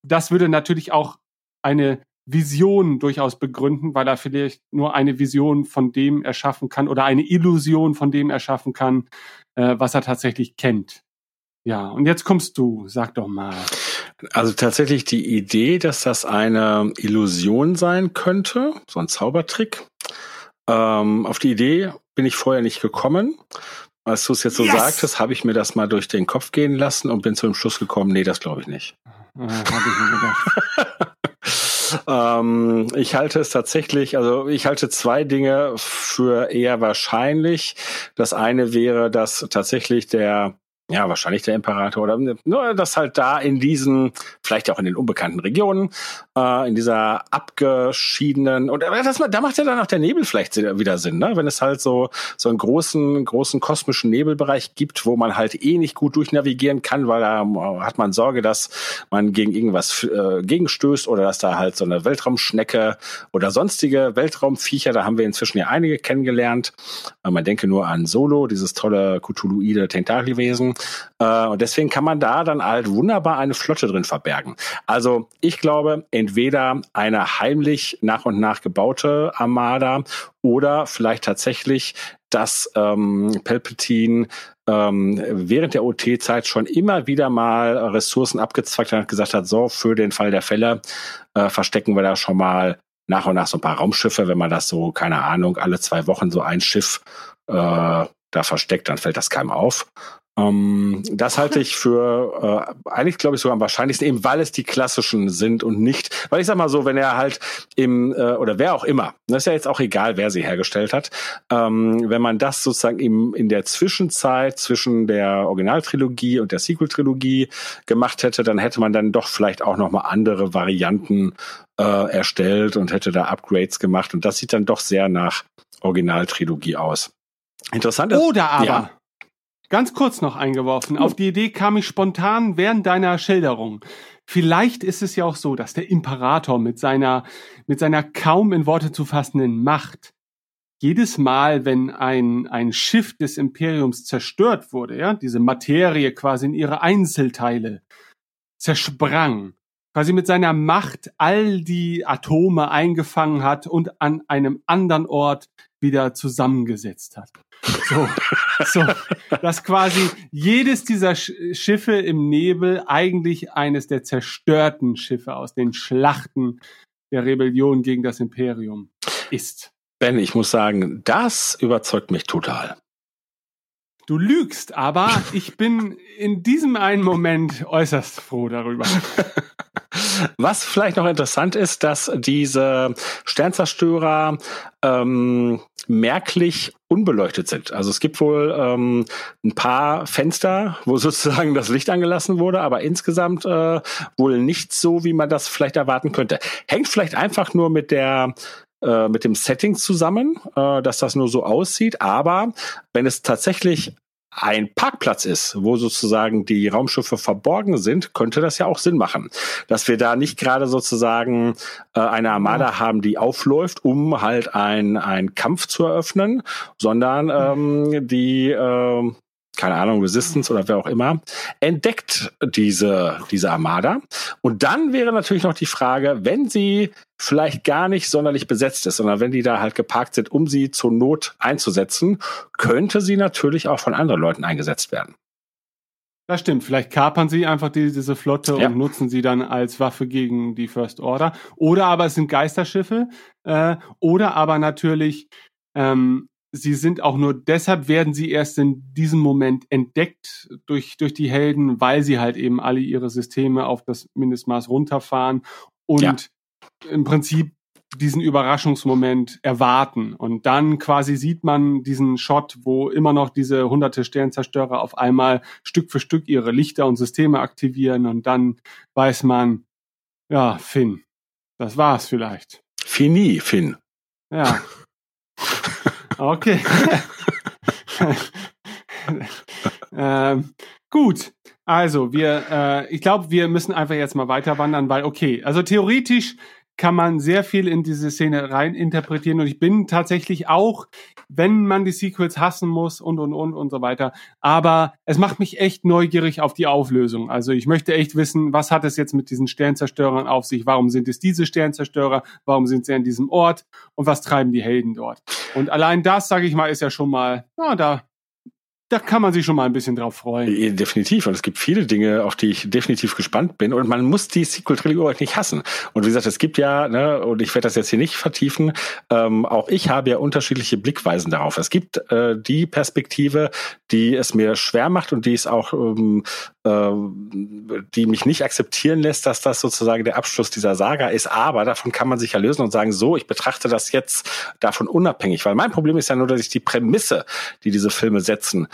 Das würde natürlich auch eine Vision durchaus begründen, weil er vielleicht nur eine Vision von dem erschaffen kann oder eine Illusion von dem erschaffen kann, äh, was er tatsächlich kennt. Ja, und jetzt kommst du, sag doch mal. Also tatsächlich die Idee, dass das eine Illusion sein könnte, so ein Zaubertrick. Ähm, auf die Idee bin ich vorher nicht gekommen. Als du es jetzt so Yes! sagtest, habe ich mir das mal durch den Kopf gehen lassen und bin zu dem Schluss gekommen, nee, das glaube ich nicht. Äh, hab ich mir gedacht. Ähm, ich halte es tatsächlich, also ich halte zwei Dinge für eher wahrscheinlich. Das eine wäre, dass tatsächlich der ja, wahrscheinlich der Imperator oder nur, dass halt da in diesen, vielleicht auch in den unbekannten Regionen, äh, in dieser abgeschiedenen, und das, da macht ja dann auch der Nebel vielleicht wieder Sinn, ne? wenn es halt so, so einen großen, großen kosmischen Nebelbereich gibt, wo man halt eh nicht gut durchnavigieren kann, weil da hat man Sorge, dass man gegen irgendwas äh, gegenstößt oder dass da halt so eine Weltraumschnecke oder sonstige Weltraumviecher, da haben wir inzwischen ja einige kennengelernt. Äh, man denke nur an Solo, dieses tolle Cthulhuide Tentakelwesen. Äh, und deswegen kann man da dann halt wunderbar eine Flotte drin verbergen. Also ich glaube, entweder eine heimlich nach und nach gebaute Armada oder vielleicht tatsächlich, dass ähm, Palpatine ähm, während der OT-Zeit schon immer wieder mal Ressourcen abgezwackt hat und gesagt hat, so, für den Fall der Fälle äh, verstecken wir da schon mal nach und nach so ein paar Raumschiffe, wenn man das so, keine Ahnung, alle zwei Wochen so ein Schiff äh, da versteckt, dann fällt das keinem auf. Ähm, das halte ich für äh, eigentlich, glaube ich, sogar am wahrscheinlichsten, eben weil es die klassischen sind und nicht, weil ich sag mal so, wenn er halt im, äh, oder wer auch immer, das ist ja jetzt auch egal, wer sie hergestellt hat, ähm, wenn man das sozusagen im, in der Zwischenzeit zwischen der Originaltrilogie und der Sequel-Trilogie gemacht hätte, dann hätte man dann doch vielleicht auch nochmal andere Varianten äh, erstellt und hätte da Upgrades gemacht und das sieht dann doch sehr nach Originaltrilogie aus. Interessant ist, Oder aber, Ja. Ganz kurz noch eingeworfen, auf die Idee kam ich spontan während deiner Schilderung. Vielleicht ist es ja auch so, dass der Imperator mit seiner, mit seiner kaum in Worte zu fassenden Macht jedes Mal, wenn ein, ein Schiff des Imperiums zerstört wurde, ja, diese Materie quasi in ihre Einzelteile zersprang, quasi mit seiner Macht all die Atome eingefangen hat und an einem anderen Ort wieder zusammengesetzt hat. So, so, dass quasi jedes dieser Sch Schiffe im Nebel eigentlich eines der zerstörten Schiffe aus den Schlachten der Rebellion gegen das Imperium ist. Ben, ich muss sagen, das überzeugt mich total. Du lügst, aber ich bin in diesem einen Moment äußerst froh darüber. Was vielleicht noch interessant ist, dass diese Sternzerstörer ähm, merklich unbeleuchtet sind. Also es gibt wohl ähm, ein paar Fenster, wo sozusagen das Licht angelassen wurde, aber insgesamt äh, wohl nicht so, wie man das vielleicht erwarten könnte. Hängt vielleicht einfach nur mit der äh, mit dem Setting zusammen, äh, dass das nur so aussieht. Aber wenn es tatsächlich ein Parkplatz ist, wo sozusagen die Raumschiffe verborgen sind, könnte das ja auch Sinn machen, dass wir da nicht gerade sozusagen äh, eine Armada haben, die aufläuft, um halt ein ein Kampf zu eröffnen, sondern ähm, die ähm, keine Ahnung, Resistance oder wer auch immer, entdeckt diese, diese Armada. Und dann wäre natürlich noch die Frage, wenn sie vielleicht gar nicht sonderlich besetzt ist, sondern wenn die da halt geparkt sind, um sie zur Not einzusetzen, könnte sie natürlich auch von anderen Leuten eingesetzt werden. Das stimmt. Vielleicht kapern sie einfach die, diese Flotte Ja. und nutzen sie dann als Waffe gegen die First Order. Oder aber es sind Geisterschiffe. Äh, oder aber natürlich, ähm, sie sind auch nur deshalb werden sie erst in diesem Moment entdeckt durch, durch die Helden, weil sie halt eben alle ihre Systeme auf das Mindestmaß runterfahren und Ja. im Prinzip diesen Überraschungsmoment erwarten. Und dann quasi sieht man diesen Shot, wo immer noch diese hunderte Sternzerstörer auf einmal Stück für Stück ihre Lichter und Systeme aktivieren und dann weiß man, ja, Finn, das war's vielleicht. Fini, Finn. Ja. Okay. ähm, gut. Also, wir, äh, ich glaube, wir müssen einfach jetzt mal weiter wandern, weil, okay, also theoretisch kann man sehr viel in diese Szene rein interpretieren und ich bin tatsächlich auch, wenn man die Sequels hassen muss und und und und so weiter, aber es macht mich echt neugierig auf die Auflösung. Also ich möchte echt wissen, was hat es jetzt mit diesen Sternzerstörern auf sich? Warum sind es diese Sternzerstörer? Warum sind sie an diesem Ort? Und was treiben die Helden dort? Und allein das, sage ich mal, ist ja schon mal, ja, da da kann man sich schon mal ein bisschen drauf freuen. Definitiv. Und es gibt viele Dinge, auf die ich definitiv gespannt bin. Und man muss die Sequel-Trilogie auch nicht hassen. Und wie gesagt, es gibt ja, ne, und ich werde das jetzt hier nicht vertiefen, ähm, auch ich habe ja unterschiedliche Blickweisen darauf. Es gibt äh, die Perspektive, die es mir schwer macht und die es auch, ähm, äh, die mich nicht akzeptieren lässt, dass das sozusagen der Abschluss dieser Saga ist. Aber davon kann man sich ja lösen und sagen, so, ich betrachte das jetzt davon unabhängig. Weil mein Problem ist ja nur, dass ich die Prämisse, die diese Filme setzen,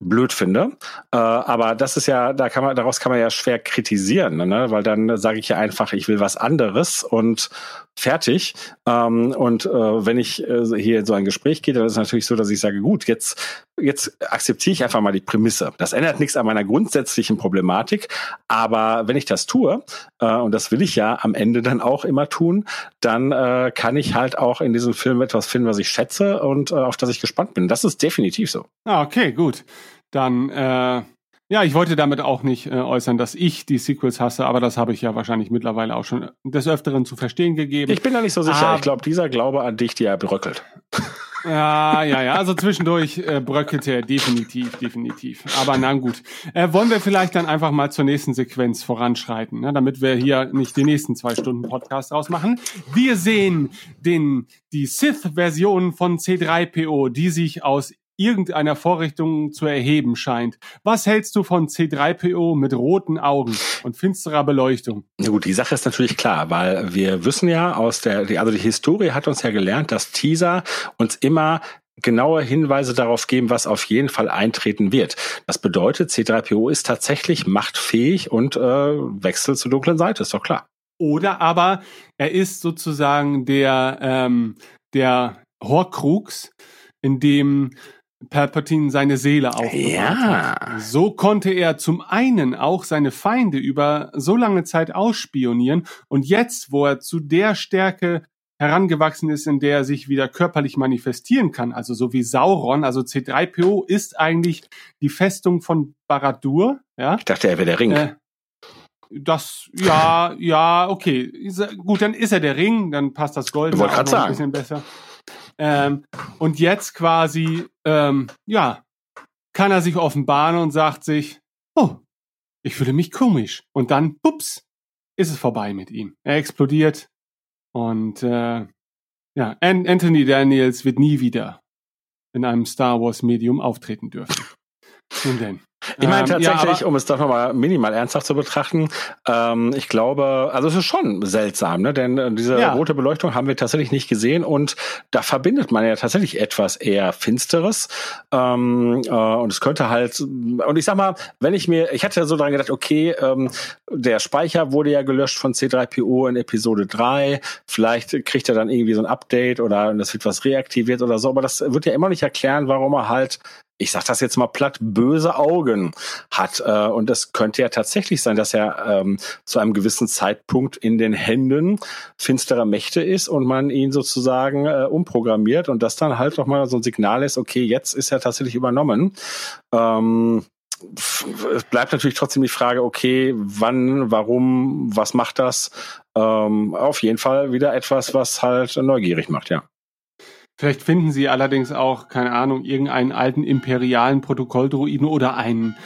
blöd finde. Äh, aber das ist ja, da kann man, daraus kann man ja schwer kritisieren, ne? weil dann sage ich ja einfach, ich will was anderes und fertig. Ähm, und äh, wenn ich äh, hier in so ein Gespräch gehe, dann ist es natürlich so, dass ich sage, gut, jetzt, jetzt akzeptiere ich einfach mal die Prämisse. Das ändert nichts an meiner grundsätzlichen Problematik, aber wenn ich das tue, äh, und das will ich ja am Ende dann auch immer tun, dann äh, kann ich halt auch in diesem Film etwas finden, was ich schätze und äh, auf das ich gespannt bin. Das ist definitiv so. Ah, okay, gut. Dann, äh, ja, ich wollte damit auch nicht äh, äußern, dass ich die Sequels hasse, aber das habe ich ja wahrscheinlich mittlerweile auch schon des Öfteren zu verstehen gegeben. Ich bin da nicht so sicher. Ah. ich glaube, dieser Glaube an dich, der bröckelt. Ja, ja, ja. Also zwischendurch äh, bröckelte er definitiv, definitiv. Aber na gut. Äh, wollen wir vielleicht dann einfach mal zur nächsten Sequenz voranschreiten, ne, damit wir hier nicht die nächsten zwei Stunden Podcast rausmachen. Wir sehen den die Sith-Version von C3PO, die sich aus irgendeiner Vorrichtung zu erheben scheint. Was hältst du von C3PO mit roten Augen und finsterer Beleuchtung? Na gut, die Sache ist natürlich klar, weil wir wissen ja aus der, also die Historie hat uns ja gelernt, dass Teaser uns immer genaue Hinweise darauf geben, was auf jeden Fall eintreten wird. Das bedeutet, C3PO ist tatsächlich machtfähig und äh, wechselt zur dunklen Seite, ist doch klar. Oder aber er ist sozusagen der, ähm, der Horcrux, in dem Palpatine seine Seele aufbewahrt Ja. hat. So konnte er zum einen auch seine Feinde über so lange Zeit ausspionieren und jetzt, wo er zu der Stärke herangewachsen ist, in der er sich wieder körperlich manifestieren kann, also so wie Sauron, also C3PO ist eigentlich die Festung von Barad-dûr, ja, Ich dachte, er wäre der Ring. äh, das, ja, ja, okay. Gut, dann ist er der Ring, dann passt das Gold auch noch ein bisschen besser. Ähm, und jetzt quasi, ähm, ja, kann er sich offenbaren und sagt sich, oh, ich fühle mich komisch. Und dann, pups, ist es vorbei mit ihm. Er explodiert und äh, ja, An Anthony Daniels wird nie wieder in einem Star Wars Medium auftreten dürfen. Nun denn. Ich meine Ähm, ja, tatsächlich, aber- um es doch nochmal minimal ernsthaft zu betrachten, ähm, ich glaube, also es ist schon seltsam, ne? denn äh, diese Ja. rote Beleuchtung haben wir tatsächlich nicht gesehen und da verbindet man ja tatsächlich etwas eher Finsteres ähm, äh, und es könnte halt, und ich sag mal, wenn ich mir, ich hatte so dran gedacht, okay, ähm, der Speicher wurde ja gelöscht von C3PO in Episode 3, vielleicht kriegt er dann irgendwie so ein Update oder es wird was reaktiviert oder so, aber das wird ja immer nicht erklären, warum er halt ich sag das jetzt mal platt, böse Augen hat. Äh, und es könnte ja tatsächlich sein, dass er ähm, zu einem gewissen Zeitpunkt in den Händen finsterer Mächte ist und man ihn sozusagen äh, umprogrammiert und das dann halt nochmal so ein Signal ist, okay, jetzt ist er tatsächlich übernommen. Ähm, es bleibt natürlich trotzdem die Frage, okay, wann, warum, was macht das? Ähm, auf jeden Fall wieder etwas, was halt neugierig macht, ja. Vielleicht finden Sie allerdings auch, keine Ahnung, irgendeinen alten imperialen Protokolldruiden oder einen,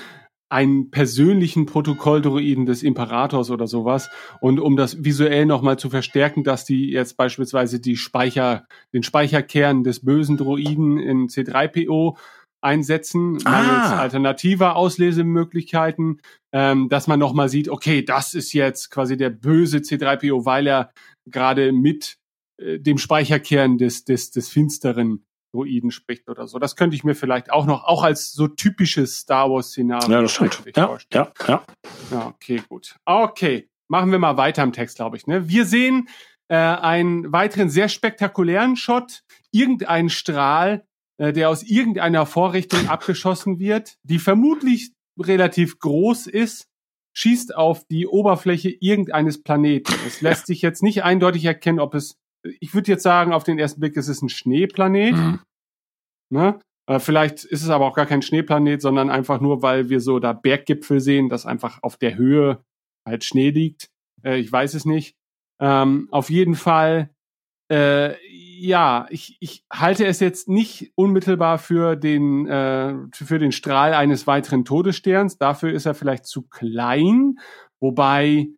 einen persönlichen Protokolldruiden des Imperators oder sowas. Und um das visuell nochmal zu verstärken, dass die jetzt beispielsweise die Speicher, den Speicherkern des bösen Druiden in C3PO einsetzen, mangels Ah. alternativer Auslesemöglichkeiten, ähm, dass man nochmal sieht, okay, das ist jetzt quasi der böse C3PO, weil er gerade mit äh, dem Speicherkern des, des, des finsteren Droiden spricht oder so. Das könnte ich mir vielleicht auch noch, auch als so typisches Star Wars-Szenario Ja, das stimmt. Ja, vorstellen. ja, ja. Ja, okay, gut. Okay, machen wir mal weiter im Text, glaube ich. Ne? Wir sehen äh, einen weiteren sehr spektakulären Shot. Irgendein Strahl, äh, der aus irgendeiner Vorrichtung abgeschossen wird, die vermutlich relativ groß ist, schießt auf die Oberfläche irgendeines Planeten. Es lässt sich jetzt nicht eindeutig erkennen, ob es, ich würde jetzt sagen, auf den ersten Blick, es ist ein Schneeplanet. Mhm. Ne? Äh, vielleicht ist es aber auch gar kein Schneeplanet, sondern einfach nur, weil wir so da Berggipfel sehen, dass einfach auf der Höhe halt Schnee liegt. Äh, ich weiß es nicht. Ähm, auf jeden Fall, äh, ja, ich, ich halte es jetzt nicht unmittelbar für den, äh, für den Strahl eines weiteren Todessterns. Dafür ist er vielleicht zu klein. Wobei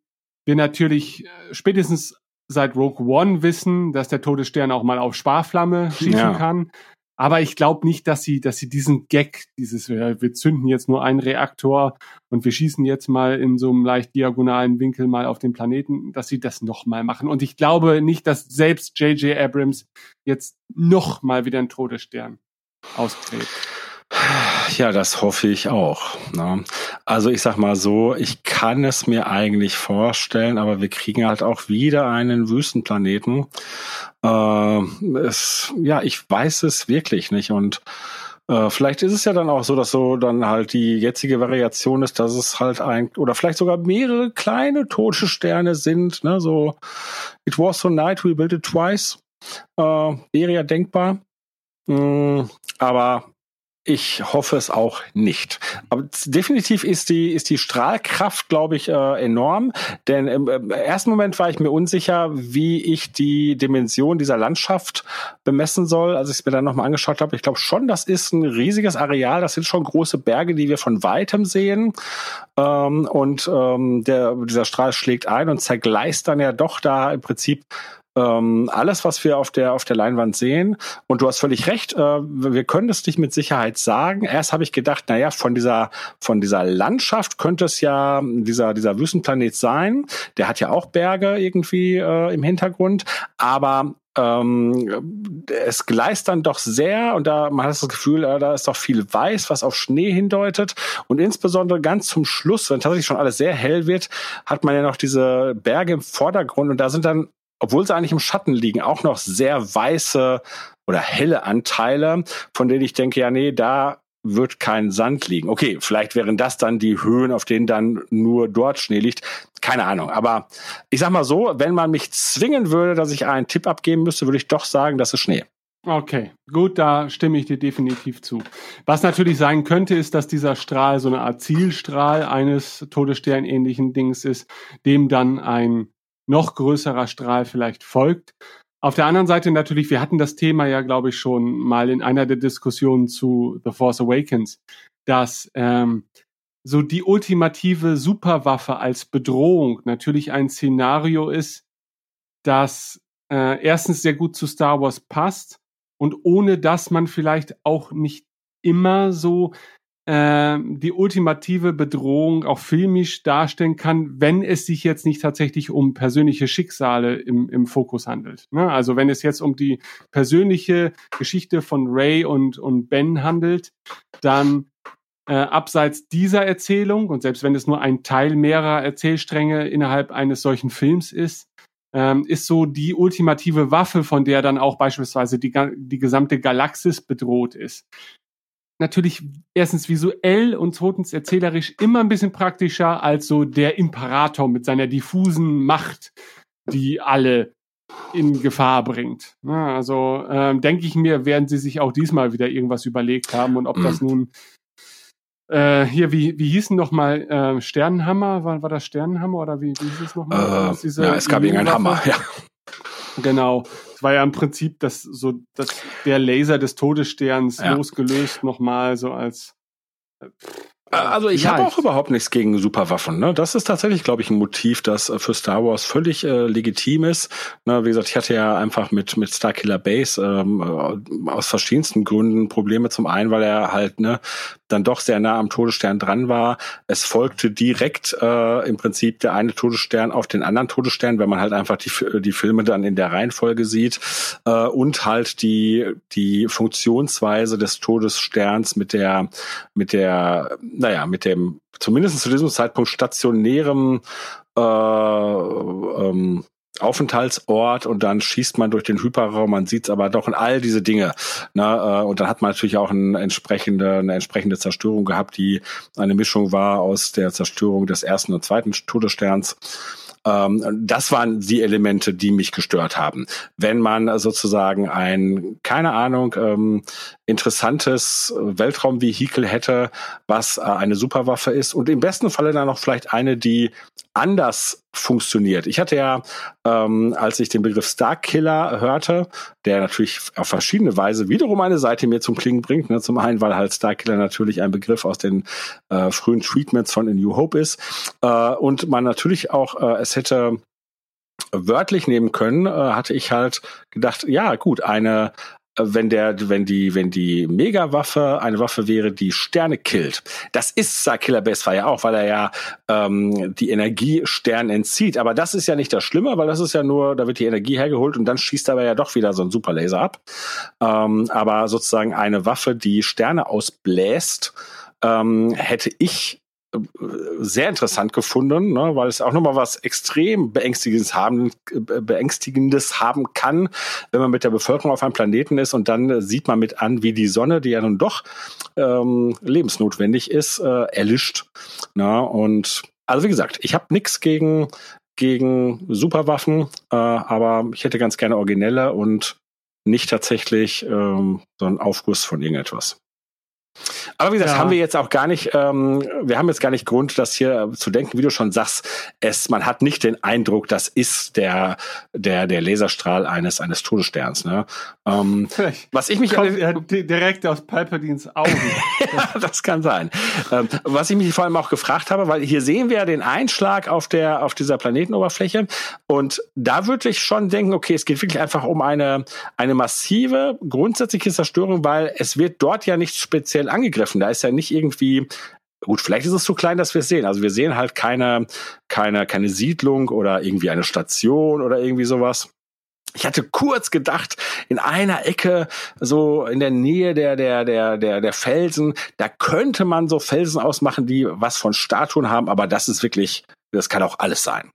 wir natürlich äh, spätestens seit Rogue One wissen, dass der Todesstern auch mal auf Sparflamme schießen Ja. kann. Aber ich glaube nicht, dass sie, dass sie diesen Gag, dieses, wir zünden jetzt nur einen Reaktor und wir schießen jetzt mal in so einem leicht diagonalen Winkel mal auf den Planeten, dass sie das nochmal machen. Und ich glaube nicht, dass selbst J.J. Abrams jetzt nochmal wieder einen Todesstern ausgräbt. Ja, das hoffe ich auch. Ne? Also ich sag mal so, ich kann es mir eigentlich vorstellen, aber wir kriegen halt auch wieder einen Wüstenplaneten. Äh, es, ja, ich weiß es wirklich nicht und äh, vielleicht ist es ja dann auch so, dass so dann halt die jetzige Variation ist, dass es halt ein oder vielleicht sogar mehrere kleine tote Sterne sind. Ne? So, it was so night we built it twice. Äh, wäre ja denkbar. Mm, aber ich hoffe es auch nicht. Aber definitiv ist die, ist die Strahlkraft, glaube ich, äh, enorm. Denn im, im ersten Moment war ich mir unsicher, wie ich die Dimension dieser Landschaft bemessen soll. Als ich es mir dann nochmal angeschaut habe, ich glaube schon, das ist ein riesiges Areal. Das sind schon große Berge, die wir von weitem sehen. Ähm, und ähm, der, dieser Strahl schlägt ein und zergleist dann ja doch da im Prinzip ähm, alles, was wir auf der auf der Leinwand sehen. Und du hast völlig recht. Äh, wir können es nicht mit Sicherheit sagen. Erst habe ich gedacht, na ja, von dieser von dieser Landschaft könnte es ja dieser dieser Wüstenplanet sein. Der hat ja auch Berge irgendwie äh, im Hintergrund, aber ähm, es gleist dann doch sehr und da man hat das Gefühl, äh, da ist doch viel weiß, was auf Schnee hindeutet und insbesondere ganz zum Schluss, wenn tatsächlich schon alles sehr hell wird, hat man ja noch diese Berge im Vordergrund und da sind dann obwohl sie eigentlich im Schatten liegen, auch noch sehr weiße oder helle Anteile, von denen ich denke, ja, nee, da wird kein Sand liegen. Okay, vielleicht wären das dann die Höhen, auf denen dann nur dort Schnee liegt. Keine Ahnung. Aber ich sag mal so, wenn man mich zwingen würde, dass ich einen Tipp abgeben müsste, würde ich doch sagen, das ist Schnee. Okay, gut, da stimme ich dir definitiv zu. Was natürlich sein könnte, ist, dass dieser Strahl so eine Art Zielstrahl eines Todessternähnlichen Dings ist, dem dann ein noch größerer Strahl vielleicht folgt. Auf der anderen Seite natürlich, wir hatten das Thema ja, glaube ich, schon mal in einer der Diskussionen zu The Force Awakens, dass ähm, so die ultimative Superwaffe als Bedrohung natürlich ein Szenario ist, das äh, erstens sehr gut zu Star Wars passt und ohne dass man vielleicht auch nicht immer so äh, die ultimative Bedrohung auch filmisch darstellen kann, wenn es sich jetzt nicht tatsächlich um persönliche Schicksale im, im Fokus handelt. Ne? Also wenn es jetzt um die persönliche Geschichte von Ray und, und Ben handelt, dann äh, abseits dieser Erzählung und selbst wenn es nur ein Teil mehrerer Erzählstränge innerhalb eines solchen Films ist, ähm, ist so die ultimative Waffe, von der dann auch beispielsweise die, die gesamte Galaxis bedroht ist. Natürlich erstens visuell und zweitens erzählerisch immer ein bisschen praktischer als so der Imperator mit seiner diffusen Macht, die alle in Gefahr bringt. Na, also ähm, denke ich mir, werden sie sich auch diesmal wieder irgendwas überlegt haben und ob das nun äh, hier, wie, wie hießen noch mal äh, Sternenhammer? War, war das Sternenhammer oder wie, wie hieß es nochmal? Äh, ja, es gab irgendeinen? Hammer. Ja. Genau. War ja im Prinzip das so das der Laser des Todessterns Ja. losgelöst nochmal so als äh, Also ich habe vielleicht. auch überhaupt nichts gegen Superwaffen. Ne? Das ist tatsächlich, glaube ich, ein Motiv, das äh, für Star Wars völlig äh, legitim ist. Ne, wie gesagt, ich hatte ja einfach mit mit Starkiller Base ähm, äh, aus verschiedensten Gründen Probleme. Zum einen, weil er halt ne dann doch sehr nah am Todesstern dran war. Es folgte direkt äh, im Prinzip der eine Todesstern auf den anderen Todesstern, wenn man halt einfach die die Filme dann in der Reihenfolge sieht äh, und halt die die Funktionsweise des Todessterns mit der mit der naja mit dem zumindest zu diesem Zeitpunkt stationären äh, ähm, Aufenthaltsort und dann schießt man durch den Hyperraum, man sieht aber doch in all diese Dinge. Ne, äh, und dann hat man natürlich auch eine entsprechende, eine entsprechende Zerstörung gehabt, die eine Mischung war aus der Zerstörung des ersten und zweiten Todessterns. Ähm, das waren die Elemente, die mich gestört haben. Wenn man sozusagen ein, keine Ahnung, ähm, interessantes Weltraumvehikel hätte, was äh, eine Superwaffe ist und im besten Falle dann noch vielleicht eine, die anders funktioniert. Ich hatte ja, ähm, als ich den Begriff Starkiller hörte, der natürlich auf verschiedene Weise wiederum eine Seite mir zum Klingen bringt. Ne? Zum einen, weil halt Starkiller natürlich ein Begriff aus den äh, frühen Treatments von A New Hope ist äh, und man natürlich auch äh, es hätte wörtlich nehmen können, äh, hatte ich halt gedacht, ja gut, eine wenn der, wenn die, wenn die Megawaffe eine Waffe wäre, die Sterne killt. Das ist Killer Base Fire auch, weil er ja ähm, die Energie Sternen entzieht. Aber das ist ja nicht das Schlimme, weil das ist ja nur, da wird die Energie hergeholt und dann schießt aber ja doch wieder so ein Superlaser ab. Ähm, aber sozusagen eine Waffe, die Sterne ausbläst, ähm, hätte ich sehr interessant gefunden, ne, weil es auch nochmal was extrem Beängstigendes haben, Beängstigendes haben kann, wenn man mit der Bevölkerung auf einem Planeten ist und dann sieht man mit an, wie die Sonne, die ja nun doch ähm, lebensnotwendig ist, äh, erlischt. Na, und also wie gesagt, ich habe nichts gegen gegen Superwaffen, äh, aber ich hätte ganz gerne originelle und nicht tatsächlich ähm, so einen Aufguss von irgendetwas. Aber wie gesagt, ja. haben wir jetzt auch gar nicht, ähm, wir haben jetzt gar nicht Grund, das hier zu denken, wie du schon sagst, es, man hat nicht den Eindruck, das ist der, der, der Laserstrahl eines, eines Todessterns, ne? Ähm, was ich mich auch, direkt aus Palpatines Augen. ja, das kann sein. Ähm, was ich mich vor allem auch gefragt habe, weil hier sehen wir ja den Einschlag auf der, auf dieser Planetenoberfläche und da würde ich schon denken, okay, es geht wirklich einfach um eine, eine massive grundsätzliche Zerstörung, weil es wird dort ja nichts speziell speziell angegriffen. Da ist ja nicht irgendwie Gut, vielleicht ist es zu klein, dass wir es sehen. Also wir sehen halt keine, keine, keine Siedlung oder irgendwie eine Station oder irgendwie sowas. Ich hatte kurz gedacht, in einer Ecke, so in der Nähe der, der, der, der, der Felsen, da könnte man so Felsen ausmachen, die was von Statuen haben, aber das ist wirklich, das kann auch alles sein.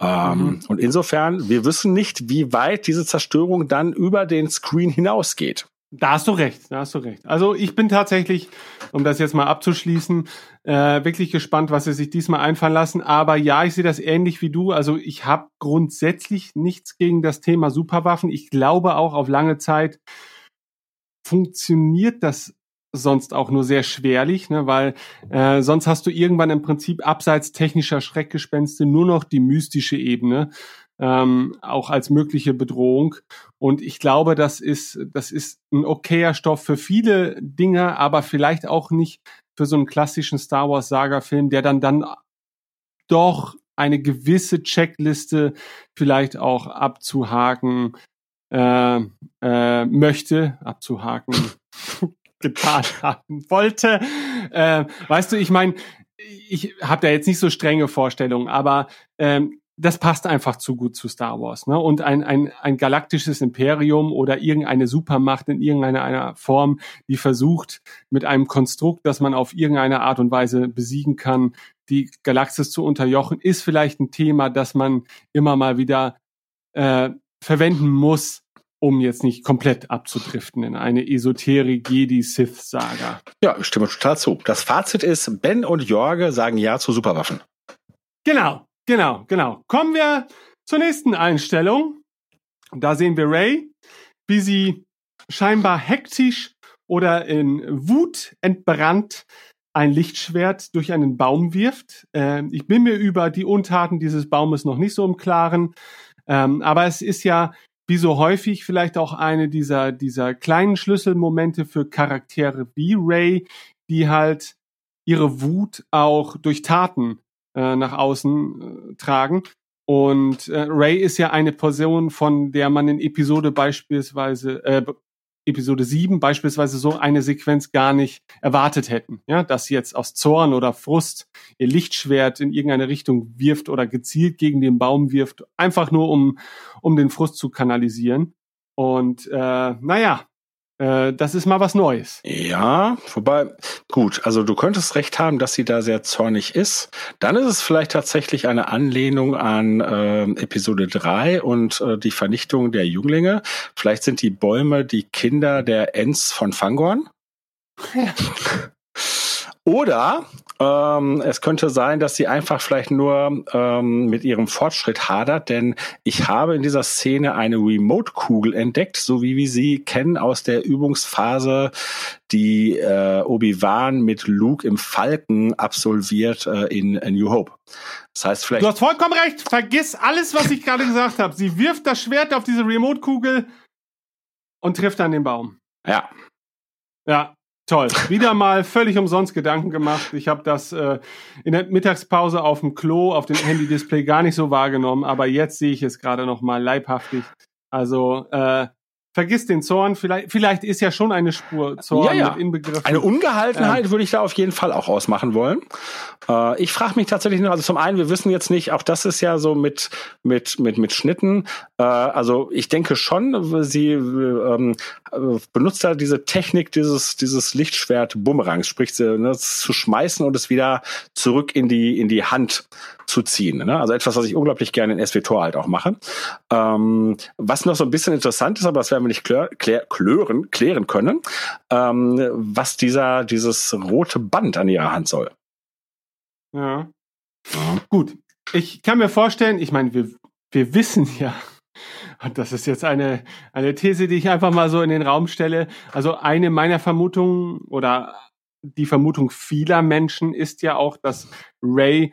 Ähm, mhm. Und insofern, wir wissen nicht, wie weit diese Zerstörung dann über den Screen hinausgeht. Da hast du recht, da hast du recht. Also ich bin tatsächlich, um das jetzt mal abzuschließen, äh, wirklich gespannt, was sie sich diesmal einfallen lassen. Aber ja, ich sehe das ähnlich wie du. Also ich habe grundsätzlich nichts gegen das Thema Superwaffen. Ich glaube auch auf lange Zeit funktioniert das sonst auch nur sehr schwerlich, ne, weil äh, sonst hast du irgendwann im Prinzip abseits technischer Schreckgespenste nur noch die mystische Ebene ähm, auch als mögliche Bedrohung. Und ich glaube, das ist, das ist ein okayer Stoff für viele Dinge, aber vielleicht auch nicht für so einen klassischen Star Wars Saga-Film, der dann dann doch eine gewisse Checkliste vielleicht auch abzuhaken äh, äh, möchte, abzuhaken getan haben wollte. Äh, weißt du, ich meine, ich habe da jetzt nicht so strenge Vorstellungen, aber ähm, das passt einfach zu gut zu Star Wars. Ne? Und ein, ein, ein galaktisches Imperium oder irgendeine Supermacht in irgendeiner einer Form, die versucht, mit einem Konstrukt, das man auf irgendeine Art und Weise besiegen kann, die Galaxis zu unterjochen, ist vielleicht ein Thema, das man immer mal wieder äh, verwenden muss, um jetzt nicht komplett abzudriften in eine Esoterik Jedi-Sith-Saga. Ja, ich stimme total zu. Das Fazit ist, Ben und Jorge sagen Ja zu Superwaffen. Genau, Genau, genau. Kommen wir zur nächsten Einstellung. Da sehen wir Ray, wie sie scheinbar hektisch oder in Wut entbrannt ein Lichtschwert durch einen Baum wirft. Ähm, ich bin mir über die Untaten dieses Baumes noch nicht so im Klaren. Ähm, aber es ist ja wie so häufig vielleicht auch eine dieser, dieser kleinen Schlüsselmomente für Charaktere wie Ray, die halt ihre Wut auch durch Taten äh, nach außen äh, tragen. Und äh, Ray ist ja eine Person, von der man in Episode beispielsweise, äh, Episode 7 beispielsweise so eine Sequenz gar nicht erwartet hätten. Ja, dass sie jetzt aus Zorn oder Frust ihr Lichtschwert in irgendeine Richtung wirft oder gezielt gegen den Baum wirft, einfach nur um, um den Frust zu kanalisieren. Und äh, naja, äh, das ist mal was Neues. Ja, wobei, gut, also du könntest recht haben, dass sie da sehr zornig ist. Dann ist es vielleicht tatsächlich eine Anlehnung an äh, Episode 3 und äh, die Vernichtung der Jünglinge. Vielleicht sind die Bäume die Kinder der Ents von Fangorn. Ja. Oder Ähm, es könnte sein, dass sie einfach vielleicht nur ähm, mit ihrem Fortschritt hadert, denn ich habe in dieser Szene eine Remote-Kugel entdeckt, so wie wir sie kennen aus der Übungsphase, die äh, Obi-Wan mit Luke im Falken absolviert äh, in A New Hope. Das heißt vielleicht. Du hast vollkommen recht. Vergiss alles, was ich gerade gesagt habe. Sie wirft das Schwert auf diese Remote-Kugel und trifft dann den Baum. Ja. Ja, toll. Wieder mal völlig umsonst Gedanken gemacht. Ich habe das äh, in der Mittagspause auf dem Klo, auf dem Handy-Display gar nicht so wahrgenommen, aber jetzt sehe ich es gerade noch mal leibhaftig. Also äh, vergiss den Zorn. Vielleicht, vielleicht ist ja schon eine Spur Zorn Ja, ja. mit inbegriffen. Eine Ungehaltenheit Ähm. würde ich da auf jeden Fall auch ausmachen wollen. Äh, ich frage mich tatsächlich noch, also zum einen, wir wissen jetzt nicht, auch das ist ja so mit, mit, mit, mit Schnitten. Äh, also ich denke schon, sie ähm, äh, benutzt da diese Technik dieses, dieses Lichtschwert-Bumerangs, sprich sie, ne, zu schmeißen und es wieder zurück in die, in die Hand zu ziehen. Ne? Also etwas, was ich unglaublich gerne in SWTOR halt auch mache. Ähm, was noch so ein bisschen interessant ist, aber das werden wir nicht klär, klär, klären, klären können, ähm, was dieser, dieses rote Band an ihrer Hand soll. Ja. Gut. Ich kann mir vorstellen, ich meine, wir, wir wissen ja, und das ist jetzt eine, eine These, die ich einfach mal so in den Raum stelle. Also eine meiner Vermutungen oder die Vermutung vieler Menschen ist ja auch, dass Ray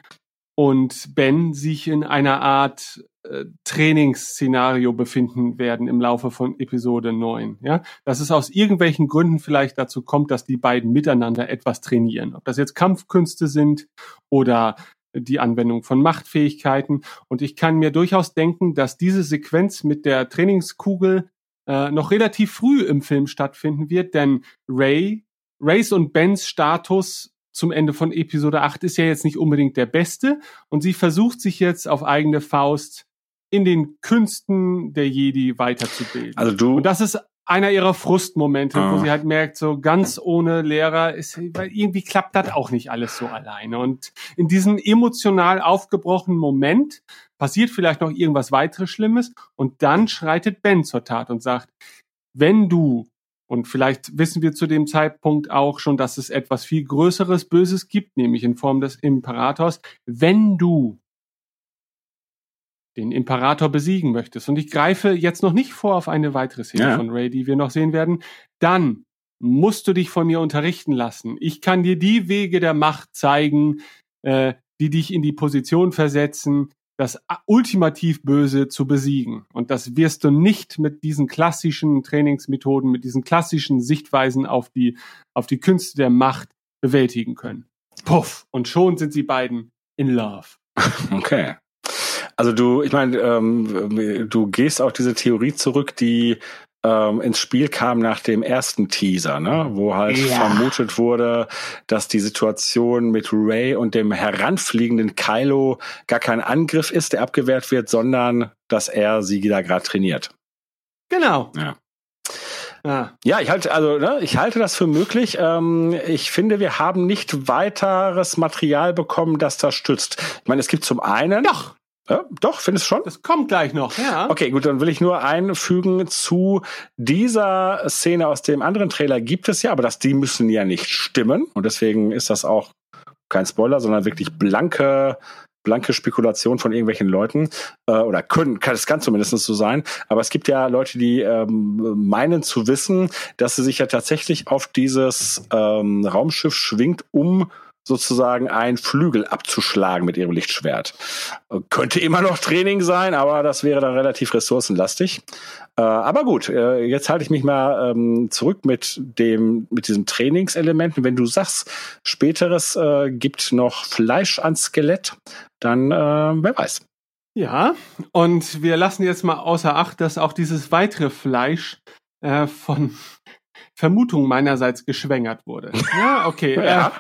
und Ben sich in einer Art äh, Trainingsszenario befinden werden im Laufe von Episode 9. Ja? Dass es aus irgendwelchen Gründen vielleicht dazu kommt, dass die beiden miteinander etwas trainieren. Ob das jetzt Kampfkünste sind oder die Anwendung von Machtfähigkeiten. Und ich kann mir durchaus denken, dass diese Sequenz mit der Trainingskugel äh, noch relativ früh im Film stattfinden wird, denn Ray, Rays und Bens Status zum Ende von Episode 8 ist ja jetzt nicht unbedingt der beste und sie versucht sich jetzt auf eigene Faust in den Künsten der Jedi weiterzubilden. Also du, Und das ist einer ihrer Frustmomente, Ah. wo sie halt merkt, so ganz ohne Lehrer ist, weil irgendwie klappt das auch nicht alles so alleine. Und in diesem emotional aufgebrochenen Moment passiert vielleicht noch irgendwas weiteres Schlimmes und dann schreitet Ben zur Tat und sagt, wenn du, und vielleicht wissen wir zu dem Zeitpunkt auch schon, dass es etwas viel größeres Böses gibt, nämlich in Form des Imperators, wenn du den Imperator besiegen möchtest, und ich greife jetzt noch nicht vor auf eine weitere Szene Ja. von Ray, die wir noch sehen werden, dann musst du dich von mir unterrichten lassen. Ich kann dir die Wege der Macht zeigen, äh, die dich in die Position versetzen, das ultimativ Böse zu besiegen. Und das wirst du nicht mit diesen klassischen Trainingsmethoden, mit diesen klassischen Sichtweisen auf die, auf die Künste der Macht bewältigen können. Puff. Und schon sind sie beiden in love. okay. Also du, ich meine, ähm, du gehst auf diese Theorie zurück, die ähm, ins Spiel kam nach dem ersten Teaser, ne? wo halt Ja. vermutet wurde, dass die Situation mit Ray und dem heranfliegenden Kylo gar kein Angriff ist, der abgewehrt wird, sondern dass er sie da gerade trainiert. Genau. Ja. Ah. Ja, ich halte also, ne, ich halte das für möglich. Ähm, ich finde, wir haben nicht weiteres Material bekommen, das das stützt. Ich meine, es gibt zum einen, Doch, ja, doch, findest du schon? das kommt gleich noch, ja. Okay, gut, dann will ich nur einfügen zu dieser Szene aus dem anderen Trailer gibt es ja, aber das, die müssen ja nicht stimmen und deswegen ist das auch kein Spoiler, sondern wirklich blanke blanke Spekulation von irgendwelchen Leuten äh, oder können, kann es kann zumindest so sein. Aber es gibt ja Leute, die ähm, meinen zu wissen, dass sie sich ja tatsächlich auf dieses ähm, Raumschiff schwingt, um sozusagen einen Flügel abzuschlagen mit ihrem Lichtschwert. Äh, Könnte immer noch Training sein, aber das wäre dann relativ ressourcenlastig. Äh, aber gut, äh, jetzt halte ich mich mal ähm, zurück mit dem mit diesem Trainingselement. Wenn du sagst, späteres äh, gibt noch Fleisch ans Skelett, dann äh, wer weiß. Ja, und wir lassen jetzt mal außer Acht, dass auch dieses weitere Fleisch äh, von Vermutung meinerseits geschwängert wurde. Ja, okay. Ja. Äh,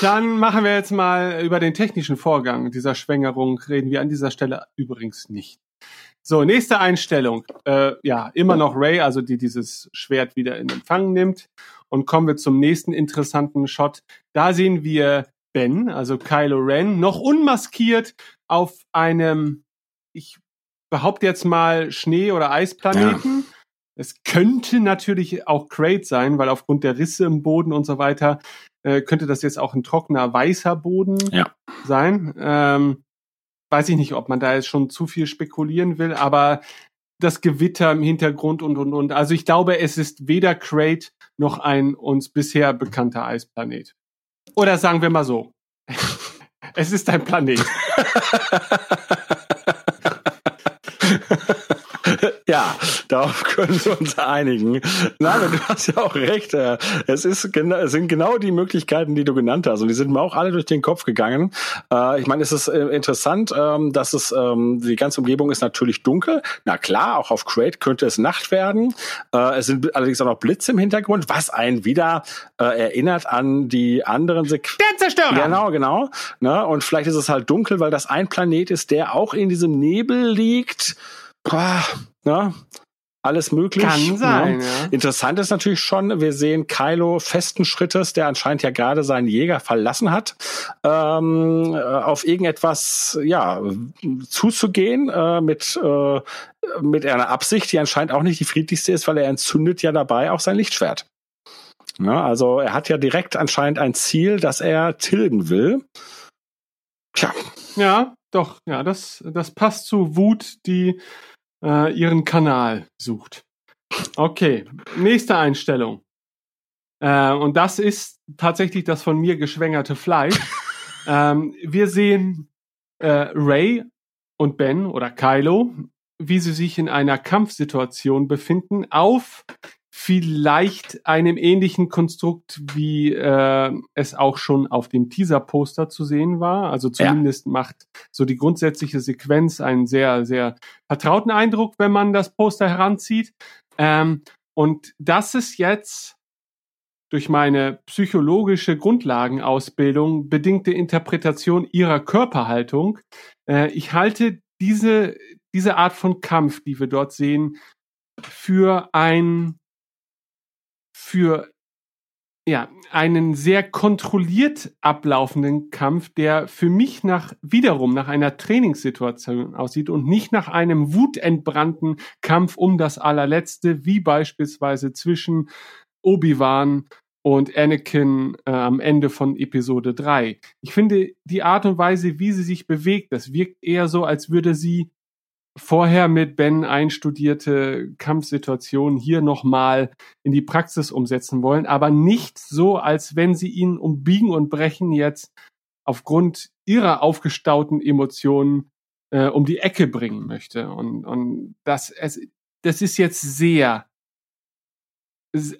dann machen wir jetzt mal über den technischen Vorgang dieser Schwängerung, reden wir an dieser Stelle übrigens nicht. So, nächste Einstellung. Äh, ja, immer noch Ray, also die dieses Schwert wieder in Empfang nimmt. Und kommen wir zum nächsten interessanten Shot. Da sehen wir Ben, also Kylo Ren, noch unmaskiert auf einem, ich behaupte jetzt mal Schnee- oder Eisplaneten. Es könnte natürlich auch Crate sein, weil aufgrund der Risse im Boden und so weiter äh, könnte das jetzt auch ein trockener weißer Boden Ja. sein. Ähm, weiß ich nicht, ob man da jetzt schon zu viel spekulieren will, aber das Gewitter im Hintergrund und und und. Also ich glaube, es ist weder Crate noch ein uns bisher bekannter Eisplanet. Oder sagen wir mal so. Es ist ein Planet. Ja, darauf können wir uns einigen. Nein, du hast ja auch recht. äh, Es ist es sind genau die Möglichkeiten, die du genannt hast, und die sind mir auch alle durch den Kopf gegangen. Äh, Ich meine, es ist äh, interessant, ähm, dass es ähm, die ganze Umgebung ist natürlich dunkel. Na klar, auch auf Crate könnte es Nacht werden. Es sind allerdings auch noch Blitze im Hintergrund, was einen wieder erinnert an die anderen Sequenzen. Der Zerstörer! Genau, genau. Ne? Und vielleicht ist es halt dunkel, weil das ein Planet ist, der auch in diesem Nebel liegt. Boah, ne? Alles möglich. Kann sein, Ne? ja. Interessant ist natürlich schon, wir sehen Kylo festen Schrittes, der anscheinend ja gerade seinen Jäger verlassen hat, ähm, äh, auf irgendetwas ja zuzugehen äh, mit äh, mit einer Absicht, die anscheinend auch nicht die friedlichste ist, weil er entzündet ja dabei auch sein Lichtschwert. Ne? Also er hat ja direkt anscheinend ein Ziel, das er tilgen will. Tja, Ja, doch, ja, das, das passt zu Wut, die äh, ihren Kanal sucht. Okay, nächste Einstellung. Äh, und das ist tatsächlich das von mir geschwängerte Fleisch. ähm, wir sehen äh, Ray und Ben oder Kylo, wie sie sich in einer Kampfsituation befinden, auf vielleicht einem ähnlichen Konstrukt, wie äh, es auch schon auf dem Teaser-Poster zu sehen war. Also zumindest macht so die grundsätzliche Sequenz einen sehr, sehr vertrauten Eindruck, wenn man das Poster heranzieht. Ähm, und das ist jetzt durch meine psychologische Grundlagenausbildung bedingte Interpretation ihrer Körperhaltung. Äh, ich halte diese, diese Art von Kampf, die wir dort sehen, für ein für ja, einen sehr kontrolliert ablaufenden Kampf, der für mich nach wiederum nach einer Trainingssituation aussieht und nicht nach einem wutentbrannten Kampf um das allerletzte, wie beispielsweise zwischen Obi-Wan und Anakin äh, am Ende von Episode 3. Ich finde die Art und Weise, wie sie sich bewegt, das wirkt eher so, als würde sie vorher mit Ben einstudierte Kampfsituationen hier nochmal in die Praxis umsetzen wollen, aber nicht so, als wenn sie ihn um Biegen und Brechen jetzt aufgrund ihrer aufgestauten Emotionen äh, um die Ecke bringen möchte. Und, und das, es, das ist jetzt sehr,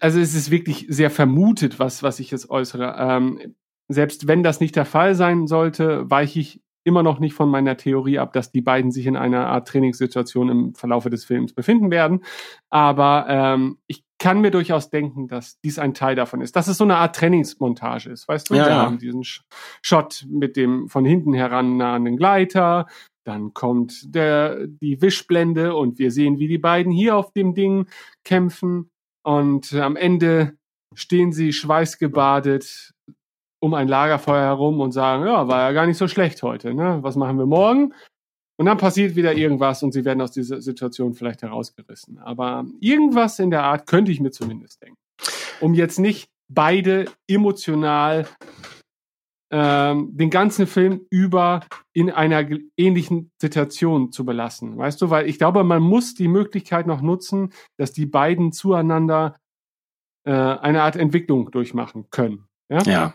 also es ist wirklich sehr vermutet, was, was ich jetzt äußere. Ähm, selbst wenn das nicht der Fall sein sollte, weiche ich immer noch nicht von meiner Theorie ab, dass die beiden sich in einer Art Trainingssituation im Verlaufe des Films befinden werden. Aber ähm, ich kann mir durchaus denken, dass dies ein Teil davon ist. Dass es so eine Art Trainingsmontage ist. Weißt du, Ja, wir ja. haben diesen Sh- Shot mit dem von hinten herannahenden Gleiter. Dann kommt der, die Wischblende und wir sehen, wie die beiden hier auf dem Ding kämpfen. Und am Ende stehen sie schweißgebadet um ein Lagerfeuer herum und sagen, ja, war ja gar nicht so schlecht heute, ne? Was machen wir morgen? Und dann passiert wieder irgendwas und sie werden aus dieser Situation vielleicht herausgerissen. Aber irgendwas in der Art könnte ich mir zumindest denken. Um jetzt nicht beide emotional ähm, den ganzen Film über in einer ähnlichen Situation zu belassen. Weißt du, weil ich glaube, man muss die Möglichkeit noch nutzen, dass die beiden zueinander äh, eine Art Entwicklung durchmachen können. Ja? ja.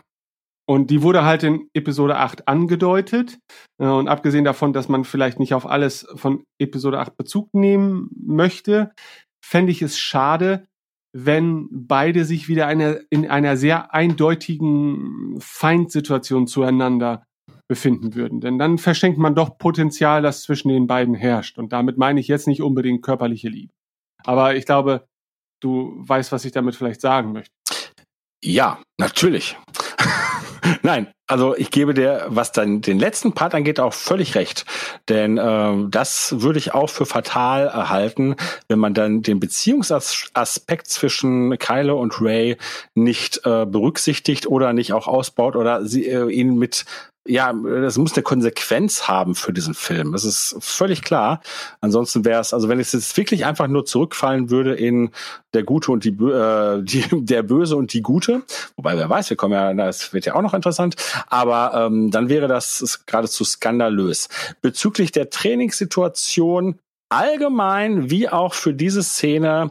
Und die wurde halt in Episode 8 angedeutet. Äh, Und abgesehen davon, dass man vielleicht nicht auf alles von Episode 8 Bezug nehmen möchte, fände ich es schade, wenn beide sich wieder eine, in einer sehr eindeutigen Feindsituation zueinander befinden würden. Denn dann verschenkt man doch Potenzial, das zwischen den beiden herrscht. Und damit meine ich jetzt nicht unbedingt körperliche Liebe. Aber ich glaube, du weißt, was ich damit vielleicht sagen möchte. Ja, natürlich. Nein, also ich gebe dir, was dann den letzten Part angeht, auch völlig recht. Denn ähm, das würde ich auch für fatal erhalten, wenn man dann den Beziehungsaspekt zwischen Kylo und Ray nicht äh, berücksichtigt oder nicht auch ausbaut oder sie, äh, ihn mit ja, das muss eine Konsequenz haben für diesen Film. Das ist völlig klar. Ansonsten wäre es, also wenn es jetzt wirklich einfach nur zurückfallen würde in der Gute und die, äh, die der Böse und die Gute, wobei wer weiß, wir kommen ja, das wird ja auch noch interessant, aber ähm, dann wäre das geradezu skandalös. Bezüglich der Trainingssituation allgemein wie auch für diese Szene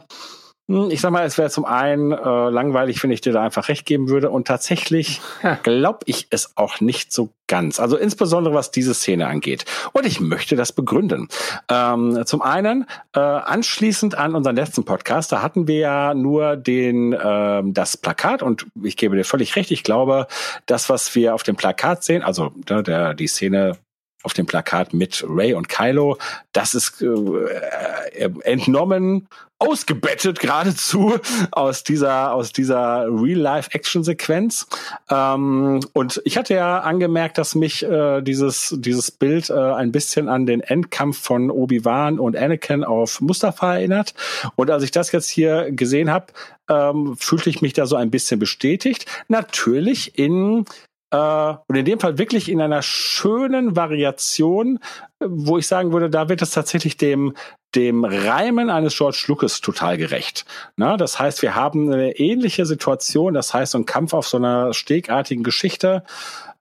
ich sag mal, es wäre zum einen äh, langweilig, wenn ich dir da einfach recht geben würde. Und tatsächlich glaube ich es auch nicht so ganz. Also insbesondere was diese Szene angeht. Und ich möchte das begründen. Ähm, zum einen, äh, anschließend an unseren letzten Podcast, da hatten wir ja nur den äh, das Plakat und ich gebe dir völlig recht, ich glaube, das, was wir auf dem Plakat sehen, also der, der die Szene auf dem Plakat mit Ray und Kylo. Das ist äh, äh, entnommen, ausgebettet geradezu aus dieser aus dieser Real-Life-Action-Sequenz. Ähm, und ich hatte ja angemerkt, dass mich äh, dieses dieses Bild äh, ein bisschen an den Endkampf von Obi-Wan und Anakin auf Mustafa erinnert. Und als ich das jetzt hier gesehen habe, ähm, fühlte ich mich da so ein bisschen bestätigt. Natürlich in äh, und in dem Fall wirklich in einer schönen Variation, wo ich sagen würde, da wird es tatsächlich dem dem Reimen eines George Lucas total gerecht. Na, das heißt, wir haben eine ähnliche Situation, das heißt, so ein Kampf auf so einer stegartigen Geschichte,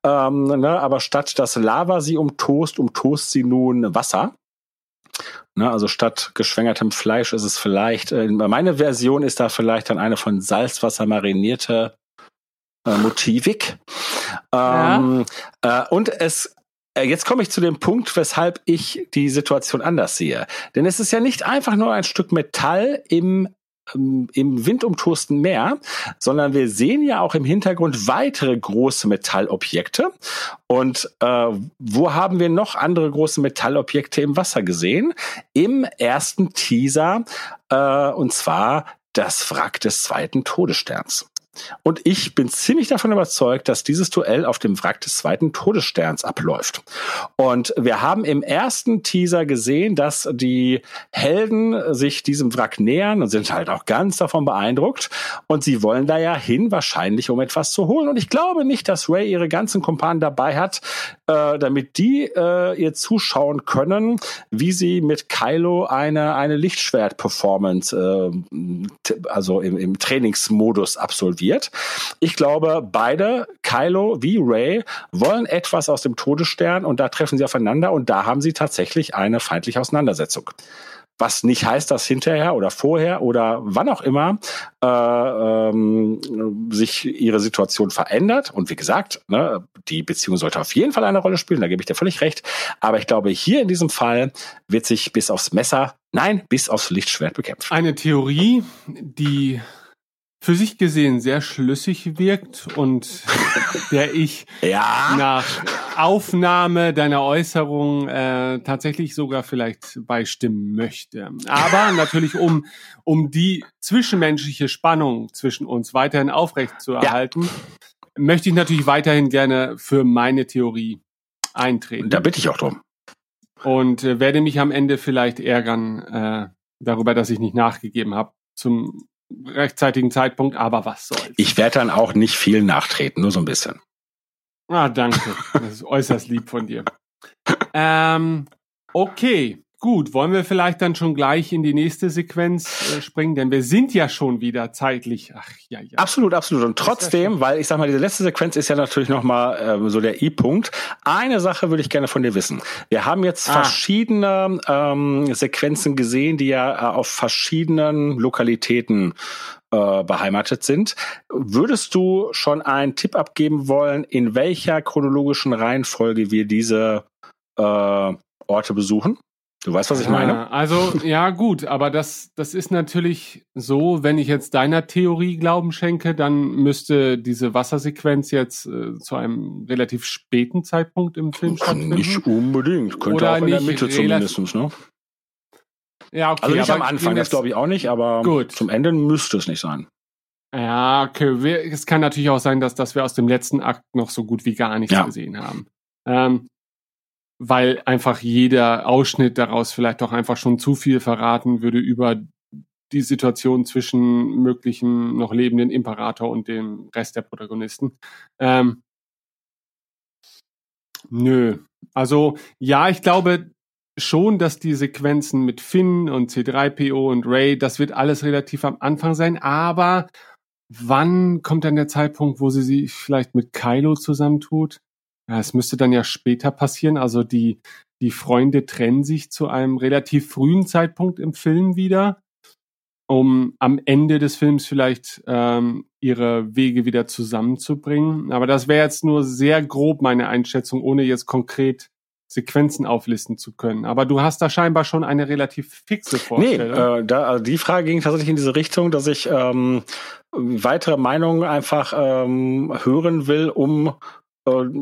ähm, ne, aber statt dass Lava sie umtost, umtost sie nun Wasser. Na, also statt geschwängertem Fleisch ist es vielleicht, äh, meine Version ist da vielleicht dann eine von Salzwasser marinierte äh, Motivik. Ähm, ja. äh, und es äh, Jetzt komme ich zu dem Punkt, weshalb ich die Situation anders sehe. Denn es ist ja nicht einfach nur ein Stück Metall im ähm, im windumtosten Meer, sondern wir sehen ja auch im Hintergrund weitere große Metallobjekte. Und äh, wo haben wir noch andere große Metallobjekte im Wasser gesehen? Im ersten Teaser, äh, und zwar das Wrack des zweiten Todessterns. Und ich bin ziemlich davon überzeugt, dass dieses Duell auf dem Wrack des zweiten Todessterns abläuft. Und wir haben im ersten Teaser gesehen, dass die Helden sich diesem Wrack nähern und sind halt auch ganz davon beeindruckt. Und sie wollen da ja hin, wahrscheinlich um etwas zu holen. Und ich glaube nicht, dass Ray ihre ganzen Kumpanen dabei hat, äh, damit die äh, ihr zuschauen können, wie sie mit Kylo eine, eine Lichtschwert-Performance, äh, also im, im Trainingsmodus absolvieren wird. Ich glaube, beide, Kylo wie Ray, wollen etwas aus dem Todesstern und da treffen sie aufeinander und da haben sie tatsächlich eine feindliche Auseinandersetzung. Was nicht heißt, dass hinterher oder vorher oder wann auch immer äh, ähm, sich ihre Situation verändert. Und wie gesagt, ne, die Beziehung sollte auf jeden Fall eine Rolle spielen, da gebe ich dir völlig recht. Aber ich glaube, hier in diesem Fall wird sich bis aufs Messer, nein, bis aufs Lichtschwert bekämpft. Eine Theorie, die für sich gesehen sehr schlüssig wirkt und der ich ja. nach Aufnahme deiner Äußerung äh, tatsächlich sogar vielleicht beistimmen möchte. Aber natürlich, um, um die zwischenmenschliche Spannung zwischen uns weiterhin aufrecht zu erhalten, ja. möchte ich natürlich weiterhin gerne für meine Theorie eintreten. Da bitte ich auch drum. Und äh, werde mich am Ende vielleicht ärgern äh, darüber, dass ich nicht nachgegeben habe zum rechtzeitigen Zeitpunkt, aber was soll's. Ich werde dann auch nicht viel nachtreten, nur so ein bisschen. Ah, danke. Das ist äußerst lieb von dir. Ähm, okay, gut. Wollen wir vielleicht dann schon gleich in die nächste Sequenz äh, springen? Denn wir sind ja schon wieder zeitlich. Ach ja, ja. Absolut, absolut. Und trotzdem, weil ich sag mal, diese letzte Sequenz ist ja natürlich nochmal äh, so der I-Punkt. Eine Sache würde ich gerne von dir wissen. Wir haben jetzt ah. verschiedene ähm, Sequenzen gesehen, die ja äh, auf verschiedenen Lokalitäten äh, beheimatet sind. Würdest du schon einen Tipp abgeben wollen, in welcher chronologischen Reihenfolge wir diese äh, Orte besuchen? Du weißt, was ich meine? Also, ja, gut, aber das, das ist natürlich so, wenn ich jetzt deiner Theorie Glauben schenke, dann müsste diese Wassersequenz jetzt äh, zu einem relativ späten Zeitpunkt im Film stattfinden. Nicht unbedingt. Könnte Oder auch in der Mitte zumindest, ne? Ja, okay. Also nicht am Anfang, das glaube ich auch nicht, aber gut. zum Ende müsste es nicht sein. Ja, okay. Es kann natürlich auch sein, dass, dass wir aus dem letzten Akt noch so gut wie gar nichts ja. gesehen haben. Ähm, weil einfach jeder Ausschnitt daraus vielleicht doch einfach schon zu viel verraten würde über die Situation zwischen möglichen noch lebenden Imperator und dem Rest der Protagonisten. Ähm, Nö. Also ja, ich glaube schon, dass die Sequenzen mit Finn und C3PO und Ray, das wird alles relativ am Anfang sein, aber wann kommt dann der Zeitpunkt, wo sie sich vielleicht mit Kylo zusammentut? Ja, es müsste dann ja später passieren. Also die, die Freunde trennen sich zu einem relativ frühen Zeitpunkt im Film wieder, um am Ende des Films vielleicht ähm, ihre Wege wieder zusammenzubringen. Aber das wäre jetzt nur sehr grob meine Einschätzung, ohne jetzt konkret Sequenzen auflisten zu können. Aber du hast da scheinbar schon eine relativ fixe Vorstellung. Nee, äh, da, also die Frage ging tatsächlich in diese Richtung, dass ich ähm, weitere Meinungen einfach ähm, hören will, um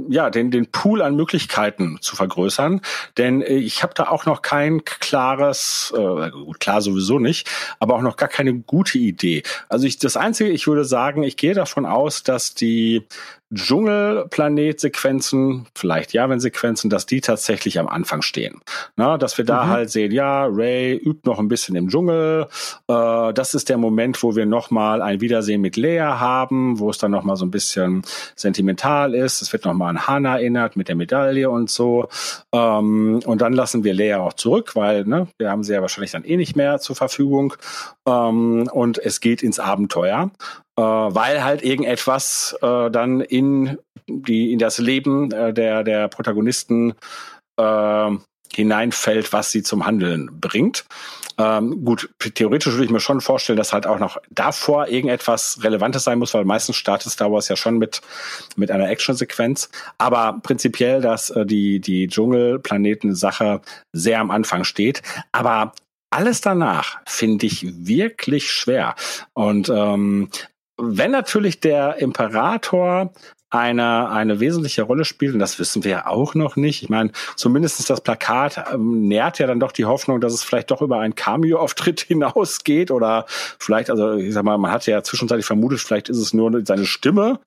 ja, den, den Pool an Möglichkeiten zu vergrößern. Denn äh, ich habe da auch noch kein klares, äh, klar sowieso nicht, aber auch noch gar keine gute Idee. Also ich, das Einzige, ich würde sagen, ich gehe davon aus, dass die Dschungelplanet-Sequenzen, vielleicht Javan-Sequenzen, dass die tatsächlich am Anfang stehen. Na, dass wir da mhm. halt sehen, ja, Ray übt noch ein bisschen im Dschungel. Äh, das ist der Moment, wo wir nochmal ein Wiedersehen mit Lea haben, wo es dann nochmal so ein bisschen sentimental ist. Es wird nochmal an Hannah erinnert mit der Medaille und so. Ähm, und dann lassen wir Lea auch zurück, weil ne, wir haben sie ja wahrscheinlich dann eh nicht mehr zur Verfügung. Ähm, und es geht ins Abenteuer äh, weil halt irgendetwas äh, dann in die in das Leben äh, der der Protagonisten äh, hineinfällt, was sie zum Handeln bringt. Ähm, gut, theoretisch würde ich mir schon vorstellen, dass halt auch noch davor irgendetwas Relevantes sein muss, weil meistens startet Star Wars ja schon mit, mit einer Action-Sequenz. Aber prinzipiell, dass äh, die, die Dschungelplaneten-Sache sehr am Anfang steht. Aber alles danach finde ich wirklich schwer. Und ähm, wenn natürlich der Imperator eine, eine wesentliche Rolle spielt, und das wissen wir ja auch noch nicht. Ich meine, zumindest das Plakat ähm, nährt ja dann doch die Hoffnung, dass es vielleicht doch über einen Cameo-Auftritt hinausgeht oder vielleicht, also ich sag mal, man hat ja zwischenzeitlich vermutet, vielleicht ist es nur seine Stimme.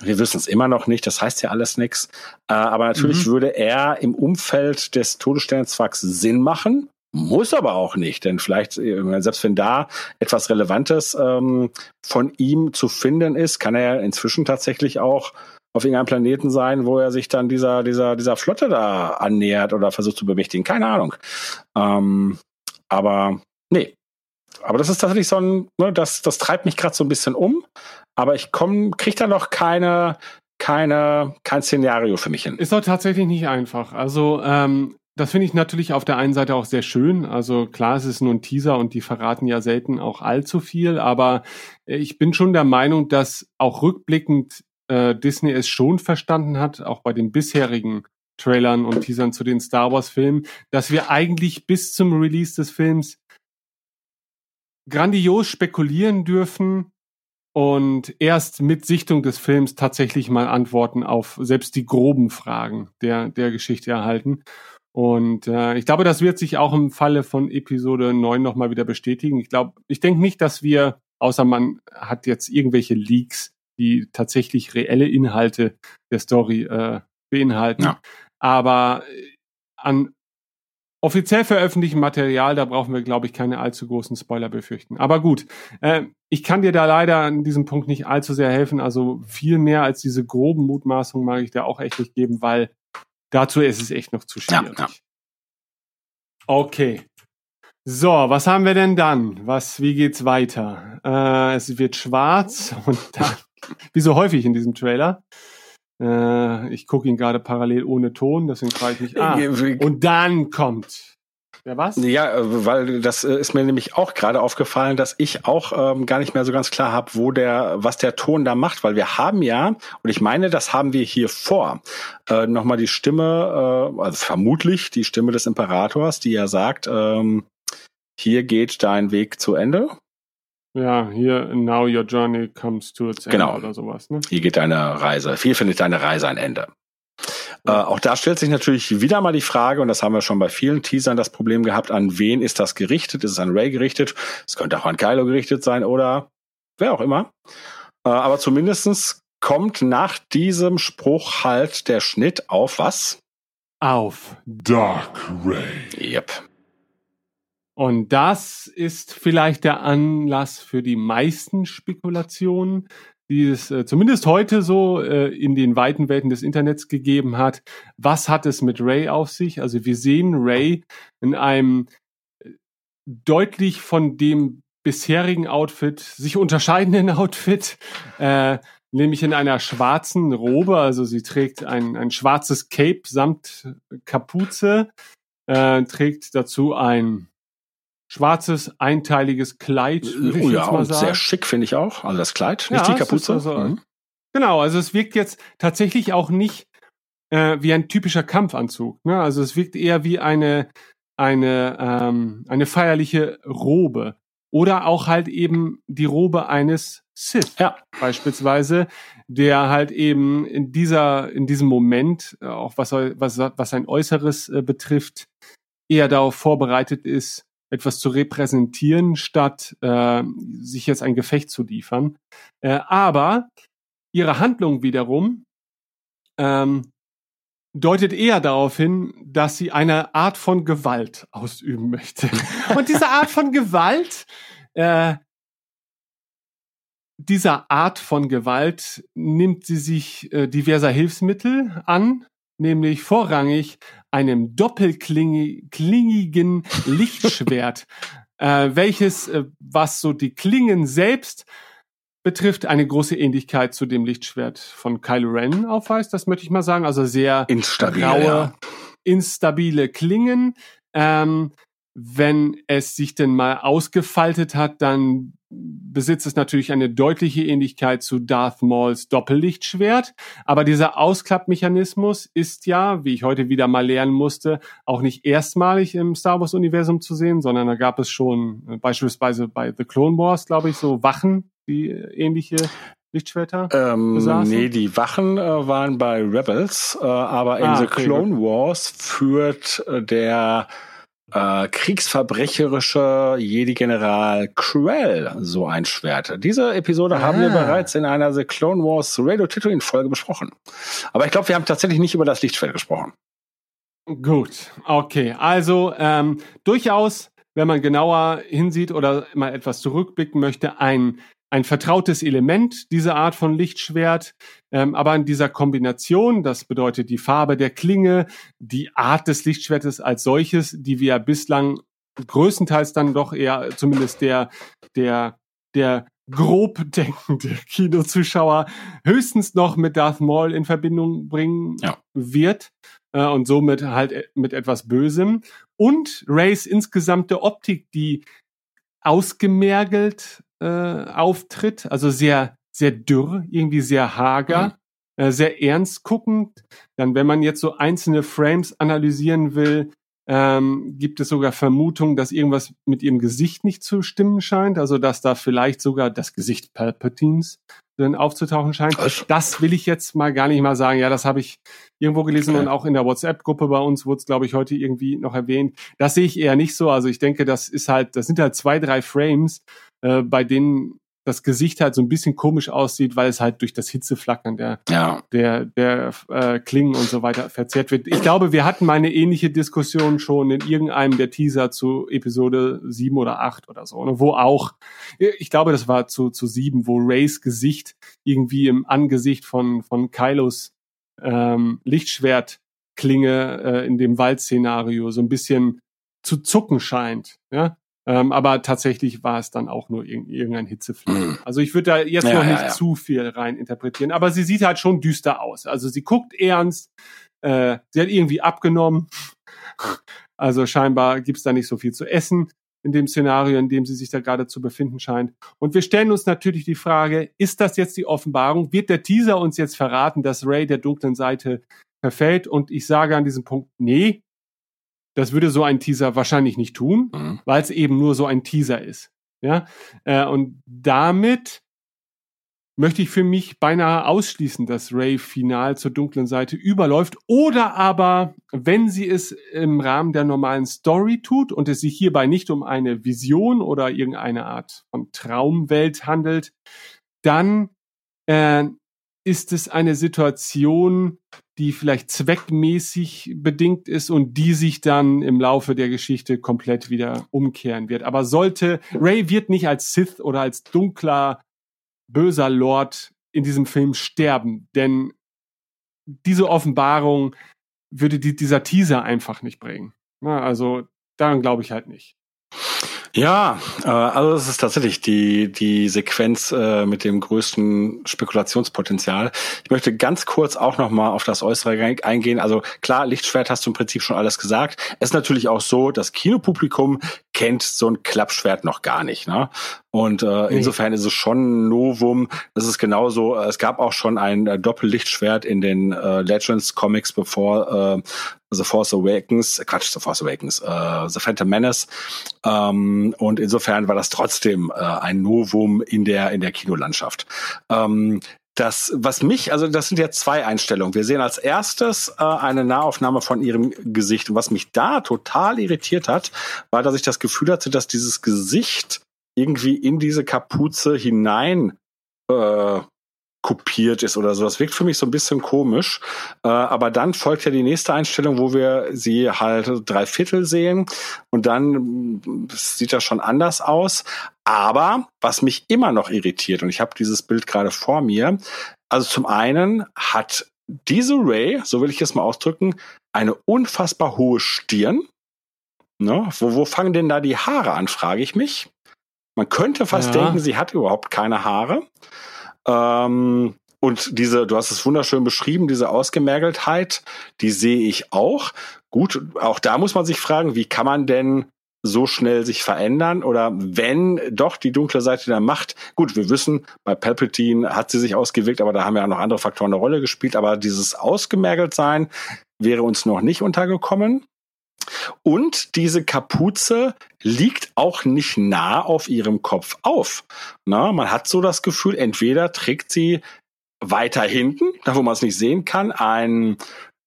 Wir wissen es immer noch nicht, das heißt ja alles nichts. Äh, aber natürlich mhm. würde er im Umfeld des Todessternzwacks Sinn machen. Muss aber auch nicht, denn vielleicht, äh, selbst wenn da etwas Relevantes ähm, von ihm zu finden ist, kann er inzwischen tatsächlich auch auf irgendeinem Planeten sein, wo er sich dann dieser, dieser, dieser Flotte da annähert oder versucht zu bemächtigen. Keine Ahnung. Ähm, aber nee. Aber das ist tatsächlich so ein, ne, das, das treibt mich gerade so ein bisschen um. Aber ich komme, krieg da noch keine, keine, kein Szenario für mich hin. Ist doch tatsächlich nicht einfach. Also ähm, das finde ich natürlich auf der einen Seite auch sehr schön. Also klar, es ist nur ein Teaser und die verraten ja selten auch allzu viel, aber äh, ich bin schon der Meinung, dass auch rückblickend äh, Disney es schon verstanden hat, auch bei den bisherigen Trailern und Teasern zu den Star Wars Filmen, dass wir eigentlich bis zum Release des Films grandios spekulieren dürfen und erst mit Sichtung des Films tatsächlich mal Antworten auf selbst die groben Fragen der, der Geschichte erhalten. Und äh, ich glaube, das wird sich auch im Falle von Episode 9 nochmal wieder bestätigen. Ich glaube, ich denke nicht, dass wir, außer man hat jetzt irgendwelche Leaks, die tatsächlich reelle Inhalte der Story äh, beinhalten. Ja. Aber äh, an offiziell veröffentlichten Material, da brauchen wir, glaube ich, keine allzu großen Spoiler befürchten. Aber gut, äh, ich kann dir da leider an diesem Punkt nicht allzu sehr helfen. Also viel mehr als diese groben Mutmaßungen mag ich da auch echt nicht geben, weil Dazu ist es echt noch zu schwierig. Ja, ja. Okay. So, was haben wir denn dann? Was, wie geht's weiter? Äh, es wird schwarz und dann, wie so häufig in diesem Trailer. Äh, ich gucke ihn gerade parallel ohne Ton, deswegen frage ich mich. Ah, und dann kommt ja, was? Ja, äh, weil das äh, ist mir nämlich auch gerade aufgefallen, dass ich auch ähm, gar nicht mehr so ganz klar habe, wo der, was der Ton da macht, weil wir haben ja, und ich meine, das haben wir hier vor, äh, nochmal die Stimme, äh, also vermutlich die Stimme des Imperators, die ja sagt, ähm, hier geht dein Weg zu Ende. Ja, hier now your journey comes to its end genau. oder sowas. Ne? Hier geht deine Reise, hier findet deine Reise ein Ende. Äh, auch da stellt sich natürlich wieder mal die Frage, und das haben wir schon bei vielen Teasern das Problem gehabt, an wen ist das gerichtet? Ist es an Ray gerichtet? Es könnte auch an Kylo gerichtet sein oder wer auch immer. Äh, aber zumindestens kommt nach diesem Spruch halt der Schnitt auf was? Auf Dark Ray. Yep. Und das ist vielleicht der Anlass für die meisten Spekulationen, die es äh, zumindest heute so äh, in den weiten Welten des Internets gegeben hat. Was hat es mit Ray auf sich? Also wir sehen Ray in einem äh, deutlich von dem bisherigen Outfit sich unterscheidenden Outfit, äh, nämlich in einer schwarzen Robe. Also sie trägt ein, ein schwarzes Cape samt Kapuze, äh, trägt dazu ein schwarzes einteiliges Kleid. würde ich Oh jetzt ja, mal und sagen. sehr schick finde ich auch. Also das Kleid, Ja, nicht die es ist Kapuze. also- Mhm. Genau, also es wirkt jetzt tatsächlich auch nicht äh, wie ein typischer Kampfanzug. Ne? Also es wirkt eher wie eine eine ähm, eine feierliche Robe oder auch halt eben die Robe eines Sith Ja. beispielsweise, der halt eben in dieser in diesem Moment äh, auch was was was sein Äußeres äh, betrifft eher darauf vorbereitet ist etwas zu repräsentieren statt äh, sich jetzt ein Gefecht zu liefern. Äh, aber ihre Handlung wiederum ähm, deutet eher darauf hin, dass sie eine Art von Gewalt ausüben möchte. Und diese Art von Gewalt, äh, dieser Art von Gewalt nimmt sie sich äh, diverser Hilfsmittel an, nämlich vorrangig einem doppelklingigen Lichtschwert, äh, welches, äh, was so die Klingen selbst betrifft, eine große Ähnlichkeit zu dem Lichtschwert von Kylo Ren aufweist. Das möchte ich mal sagen. Also sehr Instabil, raue, ja. instabile Klingen. Ähm, wenn es sich denn mal ausgefaltet hat, dann besitzt es natürlich eine deutliche Ähnlichkeit zu Darth Mauls Doppellichtschwert. Aber dieser Ausklappmechanismus ist ja, wie ich heute wieder mal lernen musste, auch nicht erstmalig im Star Wars Universum zu sehen, sondern da gab es schon äh, beispielsweise bei The Clone Wars, glaube ich, so Wachen, die äh, ähnliche Lichtschwerter. Ähm, besaßen? nee, die Wachen äh, waren bei Rebels, äh, aber in Ah, The okay, Clone Wars führt äh, der äh, kriegsverbrecherische Jedi-General Krell so ein Schwert. Diese Episode haben wir Ah. bereits in einer The Clone Wars Radio Tatooine Folge besprochen. Aber ich glaube, wir haben tatsächlich nicht über das Lichtschwert gesprochen. Gut, okay. Also ähm, durchaus, wenn man genauer hinsieht oder mal etwas zurückblicken möchte, ein ein vertrautes Element, diese Art von Lichtschwert, ähm, aber in dieser Kombination, das bedeutet die Farbe der Klinge, die Art des Lichtschwertes als solches, die wir bislang größtenteils dann doch eher, zumindest der, der, der grob denkende Kinozuschauer höchstens noch mit Darth Maul in Verbindung bringen Ja. wird äh, und somit halt äh, mit etwas Bösem und Rays insgesamte Optik, die ausgemergelt äh, auftritt, also sehr sehr dürr, irgendwie sehr hager, äh, sehr ernst guckend. Dann, wenn man jetzt so einzelne Frames analysieren will, ähm, gibt es sogar Vermutungen, dass irgendwas mit ihrem Gesicht nicht zu stimmen scheint, also dass da vielleicht sogar das Gesicht Palpatines drin aufzutauchen scheint. Das will ich jetzt mal gar nicht mal sagen. Ja, das habe ich irgendwo gelesen Okay. und auch in der WhatsApp-Gruppe bei uns wurde es, glaube ich, heute irgendwie noch erwähnt. Das sehe ich eher nicht so. Also ich denke, das ist halt, das sind halt zwei, drei Frames, äh, bei denen das Gesicht halt so ein bisschen komisch aussieht, weil es halt durch das Hitzeflackern der Ja. der, der äh, Klingen und so weiter verzerrt wird. Ich glaube, wir hatten mal eine ähnliche Diskussion schon in irgendeinem der Teaser zu Episode 7 oder 8 oder so, ne, wo auch, ich glaube, das war zu, zu 7, wo Rays Gesicht irgendwie im Angesicht von, von Kylos ähm, Lichtschwertklinge äh, in dem Waldszenario so ein bisschen zu zucken scheint. Ja? Ähm, aber tatsächlich war es dann auch nur irg irgendein Hitzefleck. Mhm. Also ich würde da jetzt Ja, noch ja, nicht ja. zu viel rein interpretieren. Aber sie sieht halt schon düster aus. Also sie guckt ernst. Äh, sie hat irgendwie abgenommen. Also scheinbar gibt's da nicht so viel zu essen in dem Szenario, in dem sie sich da gerade zu befinden scheint. Und wir stellen uns natürlich die Frage, ist das jetzt die Offenbarung? Wird der Teaser uns jetzt verraten, dass Ray der dunklen Seite verfällt? Und ich sage an diesem Punkt, nee, das würde so ein Teaser wahrscheinlich nicht tun Mhm. weil es eben nur so ein Teaser ist. Ja, äh, und damit möchte ich für mich beinahe ausschließen, dass Ray final zur dunklen Seite überläuft oder aber, wenn sie es im Rahmen der normalen Story tut und es sich hierbei nicht um eine Vision oder irgendeine Art von Traumwelt handelt, dann äh, ist es eine Situation, die vielleicht zweckmäßig bedingt ist und die sich dann im Laufe der Geschichte komplett wieder umkehren wird. Aber sollte, Ray wird nicht als Sith oder als dunkler, böser Lord in diesem Film sterben, denn diese Offenbarung würde die, dieser Teaser einfach nicht bringen. Na, also daran glaube ich halt nicht. Ja, äh, also es ist tatsächlich die, die Sequenz äh, mit dem größten Spekulationspotenzial. Ich möchte ganz kurz auch nochmal auf das Äußere eingehen. Also klar, Lichtschwert hast du im Prinzip schon alles gesagt. Es ist natürlich auch so, das Kinopublikum kennt so ein Klappschwert noch gar nicht. Ne? Und äh, insofern ist es schon ein Novum. Das ist genauso, äh, es gab auch schon ein äh, Doppellichtschwert in den äh, Legends Comics, bevor äh, The Force Awakens, Quatsch, The Force Awakens, äh, The Phantom Menace. Ähm, und insofern war das trotzdem äh, ein Novum in der, in der Kinolandschaft. Ähm, das, was mich, also das sind ja zwei Einstellungen. Wir sehen als erstes äh, eine Nahaufnahme von ihrem Gesicht. Und was mich da total irritiert hat, war, dass ich das Gefühl hatte, dass dieses Gesicht irgendwie in diese Kapuze hinein äh, kopiert ist oder so. Das wirkt für mich so ein bisschen komisch. Äh, aber dann folgt ja die nächste Einstellung, wo wir sie halt drei Viertel sehen und dann mm, sieht das schon anders aus. Aber was mich immer noch irritiert, und ich habe dieses Bild gerade vor mir, also zum einen hat diese Ray, so will ich es mal ausdrücken, eine unfassbar hohe Stirn. Ne? Wo, wo fangen denn da die Haare an, frage ich mich. Man könnte fast ja. denken, sie hat überhaupt keine Haare. Ähm, und diese, du hast es wunderschön beschrieben, diese Ausgemergeltheit, die sehe ich auch. Gut, auch da muss man sich fragen, wie kann man denn so schnell sich verändern oder wenn doch die dunkle Seite der Macht, gut, wir wissen, bei Palpatine hat sie sich ausgewirkt, aber da haben ja auch noch andere Faktoren eine Rolle gespielt, aber dieses ausgemergelt sein wäre uns noch nicht untergekommen. Und diese Kapuze liegt auch nicht nah auf ihrem Kopf auf. Na, man hat so das Gefühl, entweder trägt sie weiter hinten, da wo man es nicht sehen kann, einen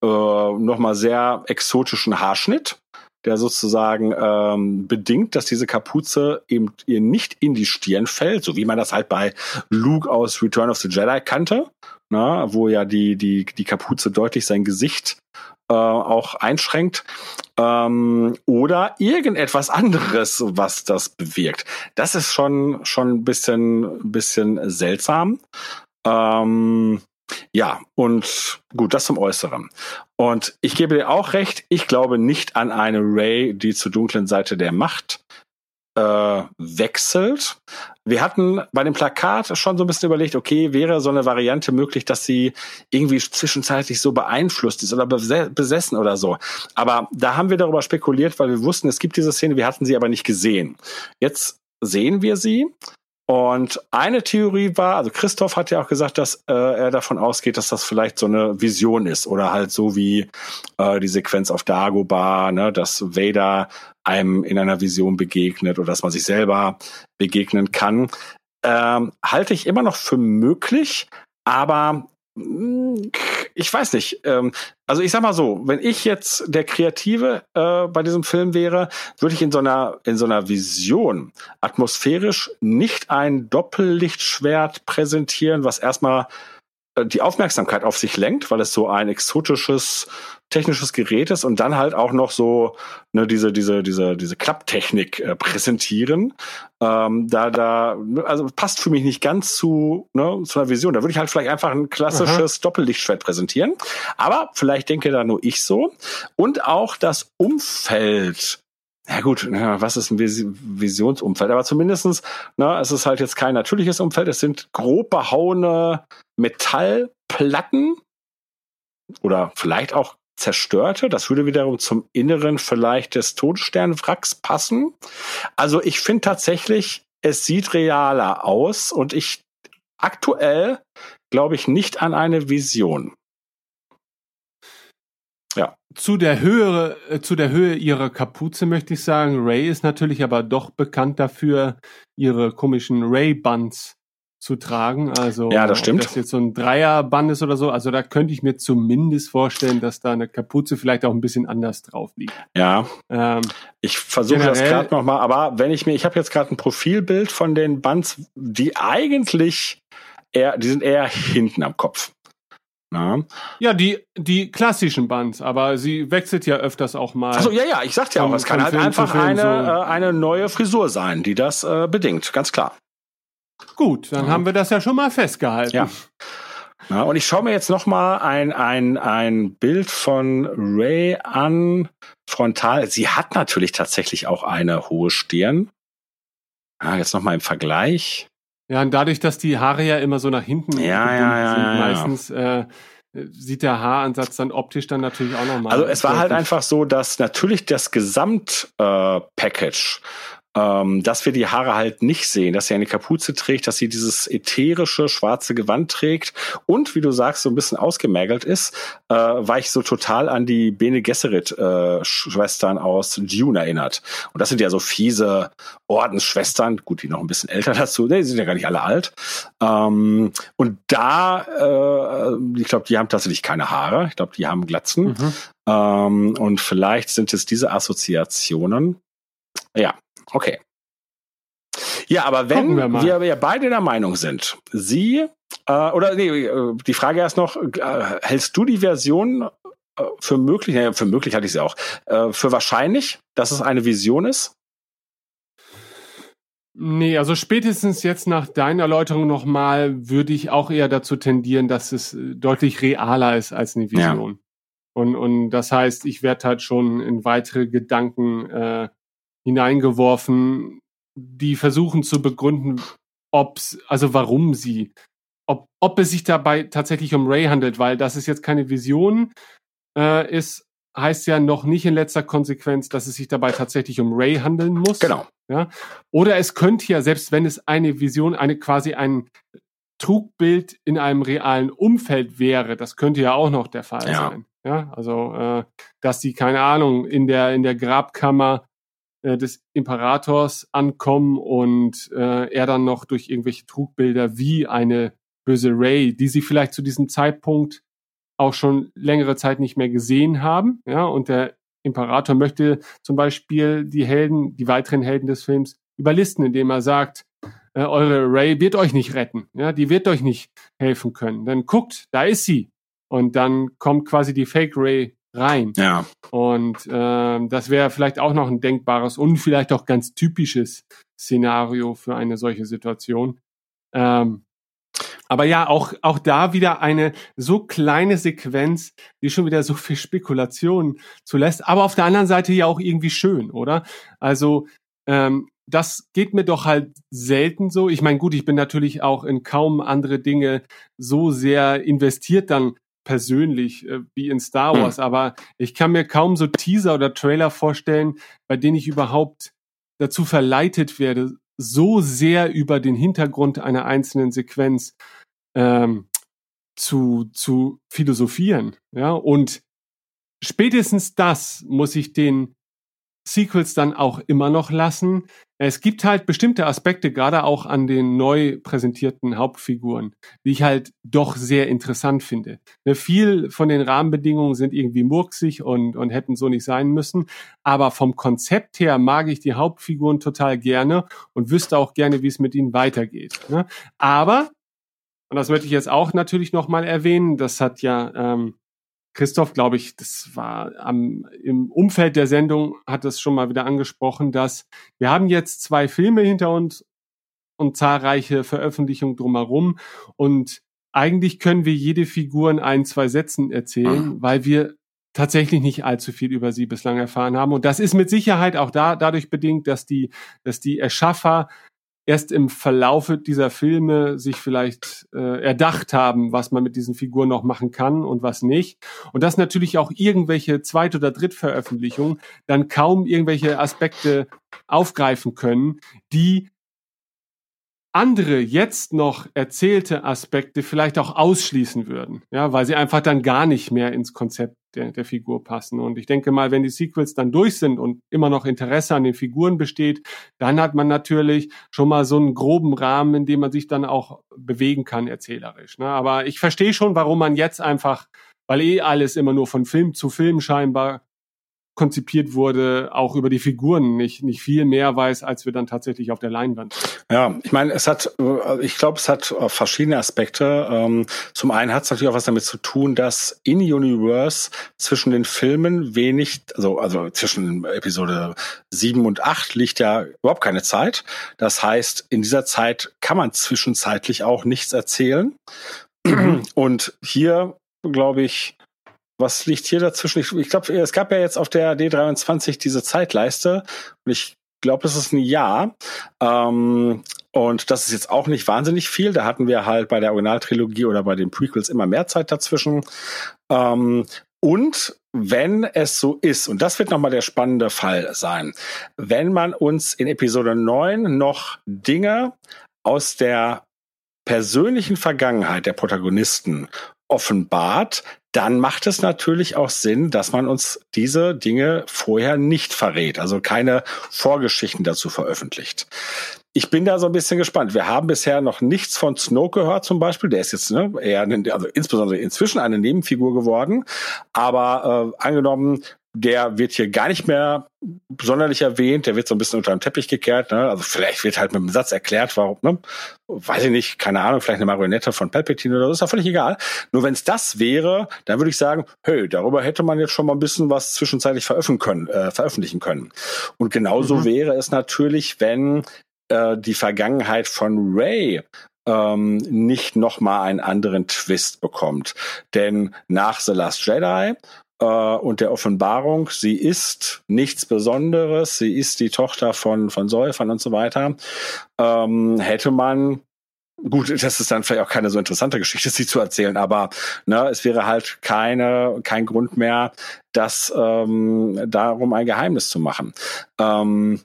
äh, nochmal sehr exotischen Haarschnitt, der sozusagen ähm, bedingt, dass diese Kapuze eben ihr nicht in die Stirn fällt, so wie man das halt bei Luke aus Return of the Jedi kannte, na, wo ja die, die, die Kapuze deutlich sein Gesicht äh, auch einschränkt ähm, oder irgendetwas anderes, was das bewirkt. Das ist schon schon ein bisschen bisschen seltsam. Ähm, ja, und gut, das zum Äußeren. Und ich gebe dir auch recht, ich glaube nicht an eine Ray, die zur dunklen Seite der Macht äh, wechselt. Wir hatten bei dem Plakat schon so ein bisschen überlegt, okay, wäre so eine Variante möglich, dass sie irgendwie zwischenzeitlich so beeinflusst ist oder besessen oder so. Aber da haben wir darüber spekuliert, weil wir wussten, es gibt diese Szene, wir hatten sie aber nicht gesehen. Jetzt sehen wir sie und eine Theorie war, also Christoph hat ja auch gesagt, dass äh, er davon ausgeht, dass das vielleicht so eine Vision ist oder halt so wie äh, die Sequenz auf Dagobah, ne, dass Vader einem in einer Vision begegnet oder dass man sich selber begegnen kann. Ähm, halte ich immer noch für möglich, aber ich weiß nicht. Ähm, also ich sag mal so, wenn ich jetzt der Kreative äh, bei diesem Film wäre, würde ich in so einer in so einer Vision atmosphärisch nicht ein Doppellichtschwert präsentieren, was erstmal die Aufmerksamkeit auf sich lenkt, weil es so ein exotisches technisches Gerät ist und dann halt auch noch so ne, diese diese diese diese Klapptechnik äh, präsentieren. Ähm, da da also passt für mich nicht ganz zu ne, zu einer Vision. Da würde ich halt vielleicht einfach ein klassisches Aha. Doppellichtschwert präsentieren. Aber vielleicht denke da nur ich so und auch das Umfeld ja gut, was ist ein Visionsumfeld? Aber zumindestens, ne, es ist halt jetzt kein natürliches Umfeld. Es sind grob behauene Metallplatten oder vielleicht auch zerstörte. Das würde wiederum zum Inneren vielleicht des Todessternwracks passen. Also ich finde tatsächlich, es sieht realer aus und ich aktuell glaube ich nicht an eine Vision. Zu der Höhe, äh, zu der Höhe ihrer Kapuze möchte ich sagen, Ray ist natürlich aber doch bekannt dafür, ihre komischen Ray-Buns zu tragen. Also ja, das stimmt. Ob das jetzt so ein Dreierband ist oder so. Also da könnte ich mir zumindest vorstellen, dass da eine Kapuze vielleicht auch ein bisschen anders drauf liegt. Ja. Ähm, ich versuche das gerade noch mal. Aber wenn ich mir, ich habe jetzt gerade ein Profilbild von den Bands, die eigentlich eher, die sind eher hinten am Kopf. Na? Ja, die, die klassischen Bands, aber sie wechselt ja öfters auch mal. Also ja, ja, ich sagte ja auch, es kann halt Film einfach eine, so. äh, eine neue Frisur sein, die das äh, bedingt, ganz klar. Gut, dann Ja. haben wir das ja schon mal festgehalten. Ja. Ja, und ich schaue mir jetzt noch mal ein, ein, ein Bild von Ray an, frontal. Sie hat natürlich tatsächlich auch eine hohe Stirn. Ah, jetzt noch mal im Vergleich. Ja, und dadurch, dass die Haare ja immer so nach hinten Ja, ja, ja, sind, ja, meistens äh, sieht der Haaransatz dann optisch dann natürlich auch nochmal. Also es war halt einfach so, dass natürlich das Gesamt äh, ähm, dass wir die Haare halt nicht sehen, dass sie eine Kapuze trägt, dass sie dieses ätherische schwarze Gewand trägt und wie du sagst so ein bisschen ausgemergelt ist, äh, war ich so total an die Bene Gesserit äh, aus Dune erinnert. Und das sind ja so fiese Ordensschwestern, gut, die noch ein bisschen älter dazu, ne, die sind ja gar nicht alle alt. Ähm, und da, äh, ich glaube, die haben tatsächlich keine Haare. Ich glaube, die haben Glatzen. Mhm. Ähm, und vielleicht sind es diese Assoziationen. Ja, okay. Ja, aber wenn wir wir, ja beide der Meinung sind, sie, äh, oder nee, äh, die Frage erst noch, äh, hältst du die Version äh, für möglich, ja, für möglich hatte ich sie auch, äh, für wahrscheinlich, dass es eine Vision ist? Nee, also spätestens jetzt nach deiner Erläuterung nochmal würde ich auch eher dazu tendieren, dass es äh, deutlich realer ist als eine Ja. Vision. Und, und das heißt, ich werde halt schon in weitere Gedanken äh, hineingeworfen, die versuchen zu begründen, ob's, also warum sie, ob, ob es sich dabei tatsächlich um Ray handelt, weil das ist jetzt keine Vision äh, ist, heißt ja noch nicht in letzter Konsequenz, dass es sich dabei tatsächlich um Ray handeln muss. Genau. Ja? Oder es könnte ja, selbst wenn es eine Vision, eine quasi ein Trugbild in einem realen Umfeld wäre, das könnte ja auch noch der Fall Ja. sein. Ja, also äh, dass die keine Ahnung in der in der Grabkammer äh, des Imperators ankommen und äh, er dann noch durch irgendwelche Trugbilder wie eine böse Ray, die sie vielleicht zu diesem Zeitpunkt auch schon längere Zeit nicht mehr gesehen haben, ja, und der Imperator möchte zum Beispiel die Helden, die weiteren Helden des Films überlisten, indem er sagt, äh, eure Ray wird euch nicht retten, ja, die wird euch nicht helfen können. Dann guckt, da ist sie. Und dann kommt quasi die Fake Ray rein. Ja. Und ähm, das wäre vielleicht auch noch ein denkbares und vielleicht auch ganz typisches Szenario für eine solche Situation. Ähm, aber ja, auch, auch da wieder eine so kleine Sequenz, die schon wieder so viel Spekulation zulässt, aber auf der anderen Seite ja auch irgendwie schön, oder? Also ähm, das geht mir doch halt selten so. Ich meine, gut, ich bin natürlich auch in kaum andere Dinge so sehr investiert dann persönlich äh, wie in Star Hm. Wars, aber ich kann mir kaum so Teaser oder Trailer vorstellen, bei denen ich überhaupt dazu verleitet werde, so sehr über den Hintergrund einer einzelnen Sequenz ähm, zu, zu philosophieren. Ja, und spätestens das muss ich den Sequels dann auch immer noch lassen. Es gibt halt bestimmte Aspekte, gerade auch an den neu präsentierten Hauptfiguren, die ich halt doch sehr interessant finde. Ne, viel von den Rahmenbedingungen sind irgendwie murksig und, und hätten so nicht sein müssen. Aber vom Konzept her mag ich die Hauptfiguren total gerne und wüsste auch gerne, wie es mit ihnen weitergeht. Ne? Aber, und das möchte ich jetzt auch natürlich nochmal erwähnen, das hat ja ähm, Christoph, glaube ich, das war am, im Umfeld der Sendung, hat es schon mal wieder angesprochen, dass wir haben jetzt zwei Filme hinter uns und zahlreiche Veröffentlichungen drumherum und eigentlich können wir jede Figur in ein, zwei Sätzen erzählen, weil wir tatsächlich nicht allzu viel über sie bislang erfahren haben. Und das ist mit Sicherheit auch da, dadurch bedingt, dass die, dass die Erschaffer erst im Verlaufe dieser Filme sich vielleicht äh, erdacht haben, was man mit diesen Figuren noch machen kann und was nicht. Und dass natürlich auch irgendwelche Zweit- oder Drittveröffentlichungen dann kaum irgendwelche Aspekte aufgreifen können, die andere jetzt noch erzählte Aspekte vielleicht auch ausschließen würden, ja, weil sie einfach dann gar nicht mehr ins Konzept der, der Figur passen. Und ich denke mal, wenn die Sequels dann durch sind und immer noch Interesse an den Figuren besteht, dann hat man natürlich schon mal so einen groben Rahmen, in dem man sich dann auch bewegen kann, erzählerisch. Ne? Aber ich verstehe schon, warum man jetzt einfach, weil eh alles immer nur von Film zu Film scheinbar konzipiert wurde, auch über die Figuren nicht, nicht viel mehr weiß, als wir dann tatsächlich auf der Leinwand. Ja, ich meine, es hat, ich glaube, es hat verschiedene Aspekte. Ähm, zum einen hat es natürlich auch was damit zu tun, dass in Universe zwischen den Filmen wenig, also, also zwischen Episode 7 und 8 liegt ja überhaupt keine Zeit. Das heißt, in dieser Zeit kann man zwischenzeitlich auch nichts erzählen. Und hier, glaube ich, was liegt hier dazwischen? Ich, ich glaube, es gab ja jetzt auf der D23 diese Zeitleiste und ich glaube, das ist ein Jahr. Ähm, und das ist jetzt auch nicht wahnsinnig viel. Da hatten wir halt bei der Originaltrilogie oder bei den Prequels immer mehr Zeit dazwischen. Ähm, und wenn es so ist, und das wird nochmal der spannende Fall sein, wenn man uns in Episode 9 noch Dinge aus der persönlichen Vergangenheit der Protagonisten offenbart, dann macht es natürlich auch Sinn, dass man uns diese Dinge vorher nicht verrät, also keine Vorgeschichten dazu veröffentlicht. Ich bin da so ein bisschen gespannt. Wir haben bisher noch nichts von Snoke gehört, zum Beispiel. Der ist jetzt ne, eher, also insbesondere inzwischen eine Nebenfigur geworden. Aber äh, angenommen, der wird hier gar nicht mehr sonderlich erwähnt, der wird so ein bisschen unter den Teppich gekehrt. Ne? Also vielleicht wird halt mit einem Satz erklärt, warum, ne? weiß ich nicht, keine Ahnung, vielleicht eine Marionette von Palpatine oder so, ist ja völlig egal. Nur wenn es das wäre, dann würde ich sagen, hey, darüber hätte man jetzt schon mal ein bisschen was zwischenzeitlich veröffentlichen können. Äh, veröffentlichen können. Und genauso mhm. wäre es natürlich, wenn äh, die Vergangenheit von Ray ähm, nicht nochmal einen anderen Twist bekommt. Denn nach The Last Jedi und der Offenbarung, sie ist nichts Besonderes, sie ist die Tochter von, von Säufern und so weiter, ähm, hätte man Gut, das ist dann vielleicht auch keine so interessante Geschichte, sie zu erzählen, aber ne, es wäre halt keine, kein Grund mehr, das ähm, darum ein Geheimnis zu machen. Ähm,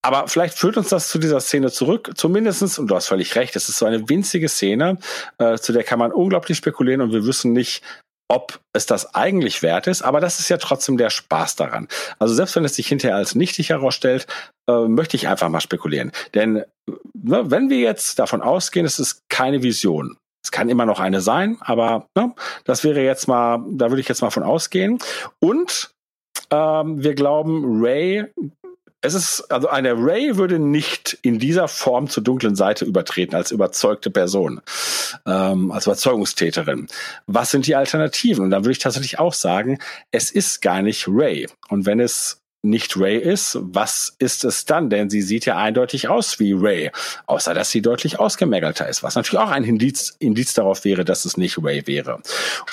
aber vielleicht führt uns das zu dieser Szene zurück, zumindestens und du hast völlig recht, es ist so eine winzige Szene, äh, zu der kann man unglaublich spekulieren und wir wissen nicht, ob es das eigentlich wert ist, aber das ist ja trotzdem der Spaß daran. Also selbst wenn es sich hinterher als nichtig herausstellt, äh, möchte ich einfach mal spekulieren. Denn ne, wenn wir jetzt davon ausgehen, es ist keine Vision, es kann immer noch eine sein, aber ne, das wäre jetzt mal, da würde ich jetzt mal von ausgehen. Und ähm, wir glauben, Ray es ist, also eine Ray würde nicht in dieser Form zur dunklen Seite übertreten als überzeugte Person, ähm, als Überzeugungstäterin. Was sind die Alternativen? Und da würde ich tatsächlich auch sagen, es ist gar nicht Ray. Und wenn es nicht Ray ist, was ist es dann? Denn sie sieht ja eindeutig aus wie Ray, außer dass sie deutlich ausgemergelter ist, was natürlich auch ein Indiz, Indiz darauf wäre, dass es nicht Ray wäre.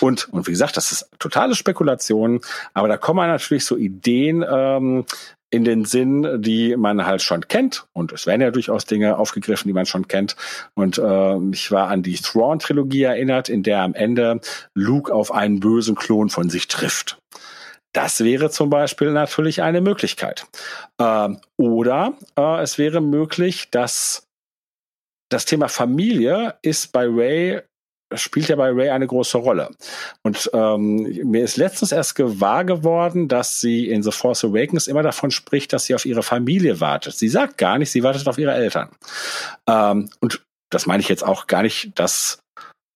Und, und wie gesagt, das ist totale Spekulation, aber da kommen natürlich so Ideen, ähm, in den Sinn, die man halt schon kennt. Und es werden ja durchaus Dinge aufgegriffen, die man schon kennt. Und äh, ich war an die Thrawn-Trilogie erinnert, in der am Ende Luke auf einen bösen Klon von sich trifft. Das wäre zum Beispiel natürlich eine Möglichkeit. Ähm, oder äh, es wäre möglich, dass das Thema Familie ist bei Ray spielt ja bei Ray eine große Rolle. Und ähm, mir ist letztens erst gewahr geworden, dass sie in The Force Awakens immer davon spricht, dass sie auf ihre Familie wartet. Sie sagt gar nicht, sie wartet auf ihre Eltern. Ähm, und das meine ich jetzt auch gar nicht, dass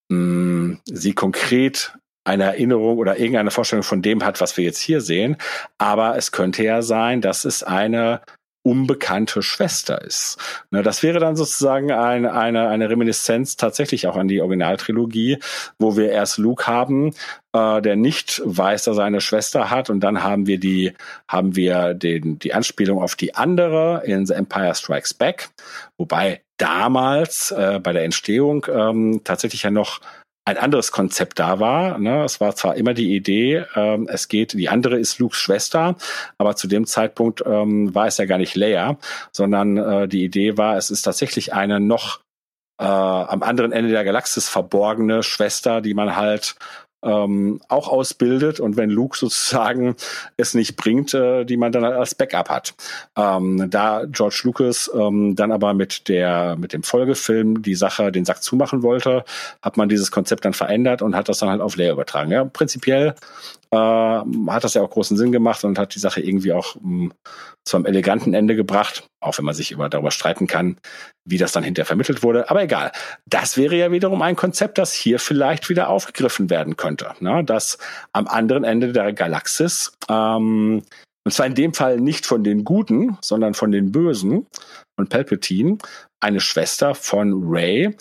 mh, hm, sie konkret eine Erinnerung oder irgendeine Vorstellung von dem hat, was wir jetzt hier sehen. Aber es könnte ja sein, dass es eine unbekannte Schwester ist. Das wäre dann sozusagen ein, eine, eine Reminiszenz tatsächlich auch an die Originaltrilogie, wo wir erst Luke haben, äh, der nicht weiß, dass er eine Schwester hat, und dann haben wir die, haben wir den, die Anspielung auf die andere in The Empire Strikes Back, wobei damals äh, bei der Entstehung ähm, tatsächlich ja noch ein anderes Konzept da war. Ne? Es war zwar immer die Idee, ähm, es geht, die andere ist Lukes Schwester, aber zu dem Zeitpunkt ähm, war es ja gar nicht Leia, sondern äh, die Idee war, es ist tatsächlich eine noch äh, am anderen Ende der Galaxis verborgene Schwester, die man halt ähm, auch ausbildet und wenn Luke sozusagen es nicht bringt, äh, die man dann als Backup hat. Ähm, da George Lucas ähm, dann aber mit der mit dem Folgefilm die Sache den Sack zumachen wollte, hat man dieses Konzept dann verändert und hat das dann halt auf Leia übertragen. Ja, prinzipiell äh, hat das ja auch großen Sinn gemacht und hat die Sache irgendwie auch mh, hm, zu einem eleganten Ende gebracht, auch wenn man sich über, darüber streiten kann, wie das dann hinterher vermittelt wurde. Aber egal. Das wäre ja wiederum ein Konzept, das hier vielleicht wieder aufgegriffen werden könnte. Ne? Dass am anderen Ende der Galaxis ähm, und zwar in dem Fall nicht von den Guten, sondern von den Bösen, von Palpatine, eine Schwester von Ray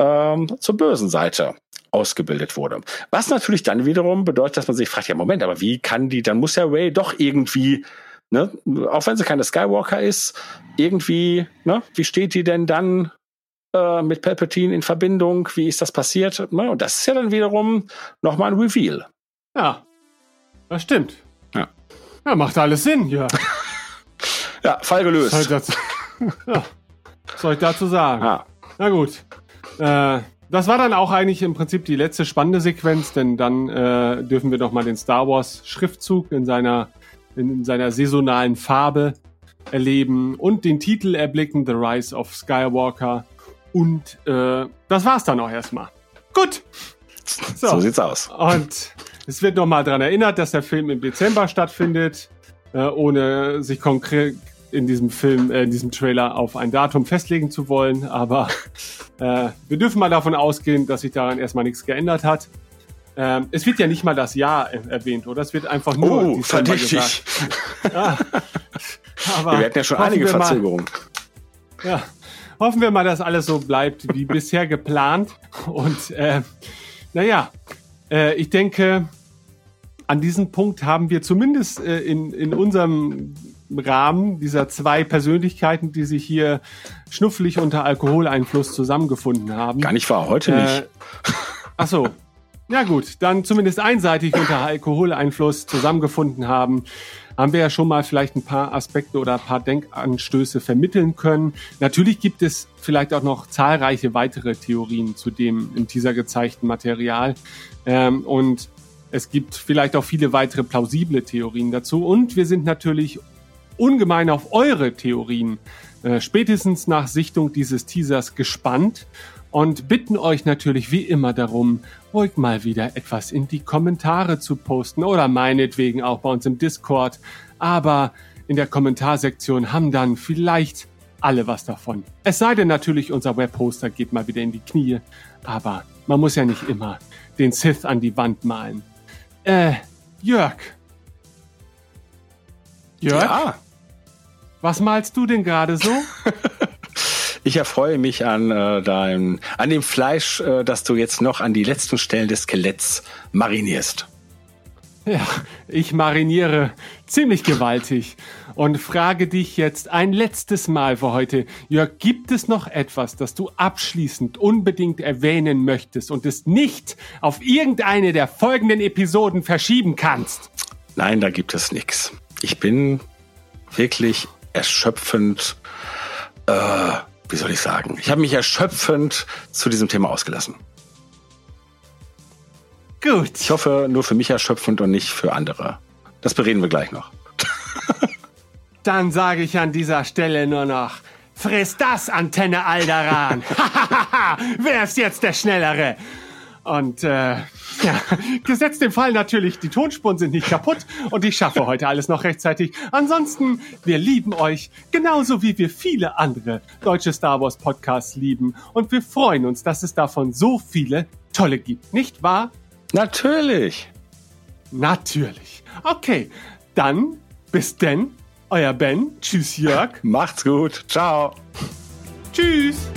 ähm, zur bösen Seite ausgebildet wurde. Was natürlich dann wiederum bedeutet, dass man sich fragt, ja Moment, aber wie kann die, dann muss ja Ray doch irgendwie, ne, auch wenn sie keine Skywalker ist, irgendwie, ne, wie steht die denn dann äh, mit Palpatine in Verbindung? Wie ist das passiert? Ne? Und das ist ja dann wiederum nochmal ein Reveal. Ja, das stimmt. Ja. Ja, macht alles Sinn, ja. Ja, Fall Was soll ich gelöst. dazu, ja. Was soll ich dazu sagen? Ja. Na gut. Äh, das war dann auch eigentlich im Prinzip die letzte spannende Sequenz, denn dann äh, dürfen wir noch mal den Star Wars Schriftzug in seiner in seiner saisonalen Farbe erleben und den Titel erblicken, The Rise of Skywalker. Und äh, das war's dann auch erstmal. Gut. So. sieht's aus. Und es wird nochmal daran erinnert, dass der Film im Dezember stattfindet, äh, ohne sich konkret in diesem Film, äh, in diesem Trailer auf ein Datum festlegen zu wollen. Aber äh, wir dürfen mal davon ausgehen, dass sich daran erstmal nichts geändert hat. Ähm, es wird ja nicht mal das Jahr er- erwähnt, oder? Es wird einfach nur Oh, verdächtig. Ja. Aber Wir hatten ja schon einige Verzögerungen. ja, hoffen wir mal, dass alles so bleibt wie bisher geplant. Und äh, naja, äh, ich denke, an diesem Punkt haben wir zumindest äh, in, in unserem Rahmen dieser zwei Persönlichkeiten, die sich hier schnuffelig unter Alkoholeinfluss zusammengefunden haben. Gar nicht wahr, heute Äh, nicht. ach so. Ja gut, dann zumindest einseitig unter Alkoholeinfluss zusammengefunden haben, haben wir ja schon mal vielleicht ein paar Aspekte oder ein paar Denkanstöße vermitteln können. Natürlich gibt es vielleicht auch noch zahlreiche weitere Theorien zu dem im Teaser gezeigten Material. Ähm, und es gibt vielleicht auch viele weitere plausible Theorien dazu. Und wir sind natürlich ungemein auf eure Theorien äh, spätestens nach Sichtung dieses Teasers gespannt und bitten euch natürlich wie immer darum, ruhig mal wieder etwas in die Kommentare zu posten oder meinetwegen auch bei uns im Discord. Aber in der Kommentarsektion haben dann vielleicht alle was davon. Es sei denn natürlich, unser Webposter geht mal wieder in die Knie. Aber man muss ja nicht immer den Sith an die Wand malen. Äh, Jörg. Jörg? Ja, Was malst du denn gerade so? ich erfreue mich an äh, dein, an dem Fleisch, äh, das du jetzt noch an die letzten Stellen des Skeletts marinierst. Ja, ich mariniere ziemlich gewaltig und frage dich jetzt ein letztes Mal für heute. Jörg, gibt es noch etwas, das du abschließend unbedingt erwähnen möchtest und es nicht auf irgendeine der folgenden Episoden verschieben kannst? Nein, da gibt es nichts. Ich bin wirklich erschöpfend, äh, wie soll ich sagen? Ich habe mich erschöpfend zu diesem Thema ausgelassen. Gut. Ich hoffe, nur für mich erschöpfend und nicht für andere. Das bereden wir gleich noch. Dann sage ich an dieser Stelle nur noch, friss das, Antenne Alderan. Wer ist jetzt der Schnellere? Und äh, ja, gesetzt dem Fall natürlich, die Tonspuren sind nicht kaputt und ich schaffe heute alles noch rechtzeitig. Ansonsten, wir lieben euch, genauso wie wir viele andere deutsche Star Wars Podcasts lieben. Und wir freuen uns, dass es davon so viele tolle gibt. Nicht wahr? Natürlich. Natürlich. Okay, dann bis denn, euer Ben. Tschüss, Jörg. Macht's gut. Ciao. Tschüss.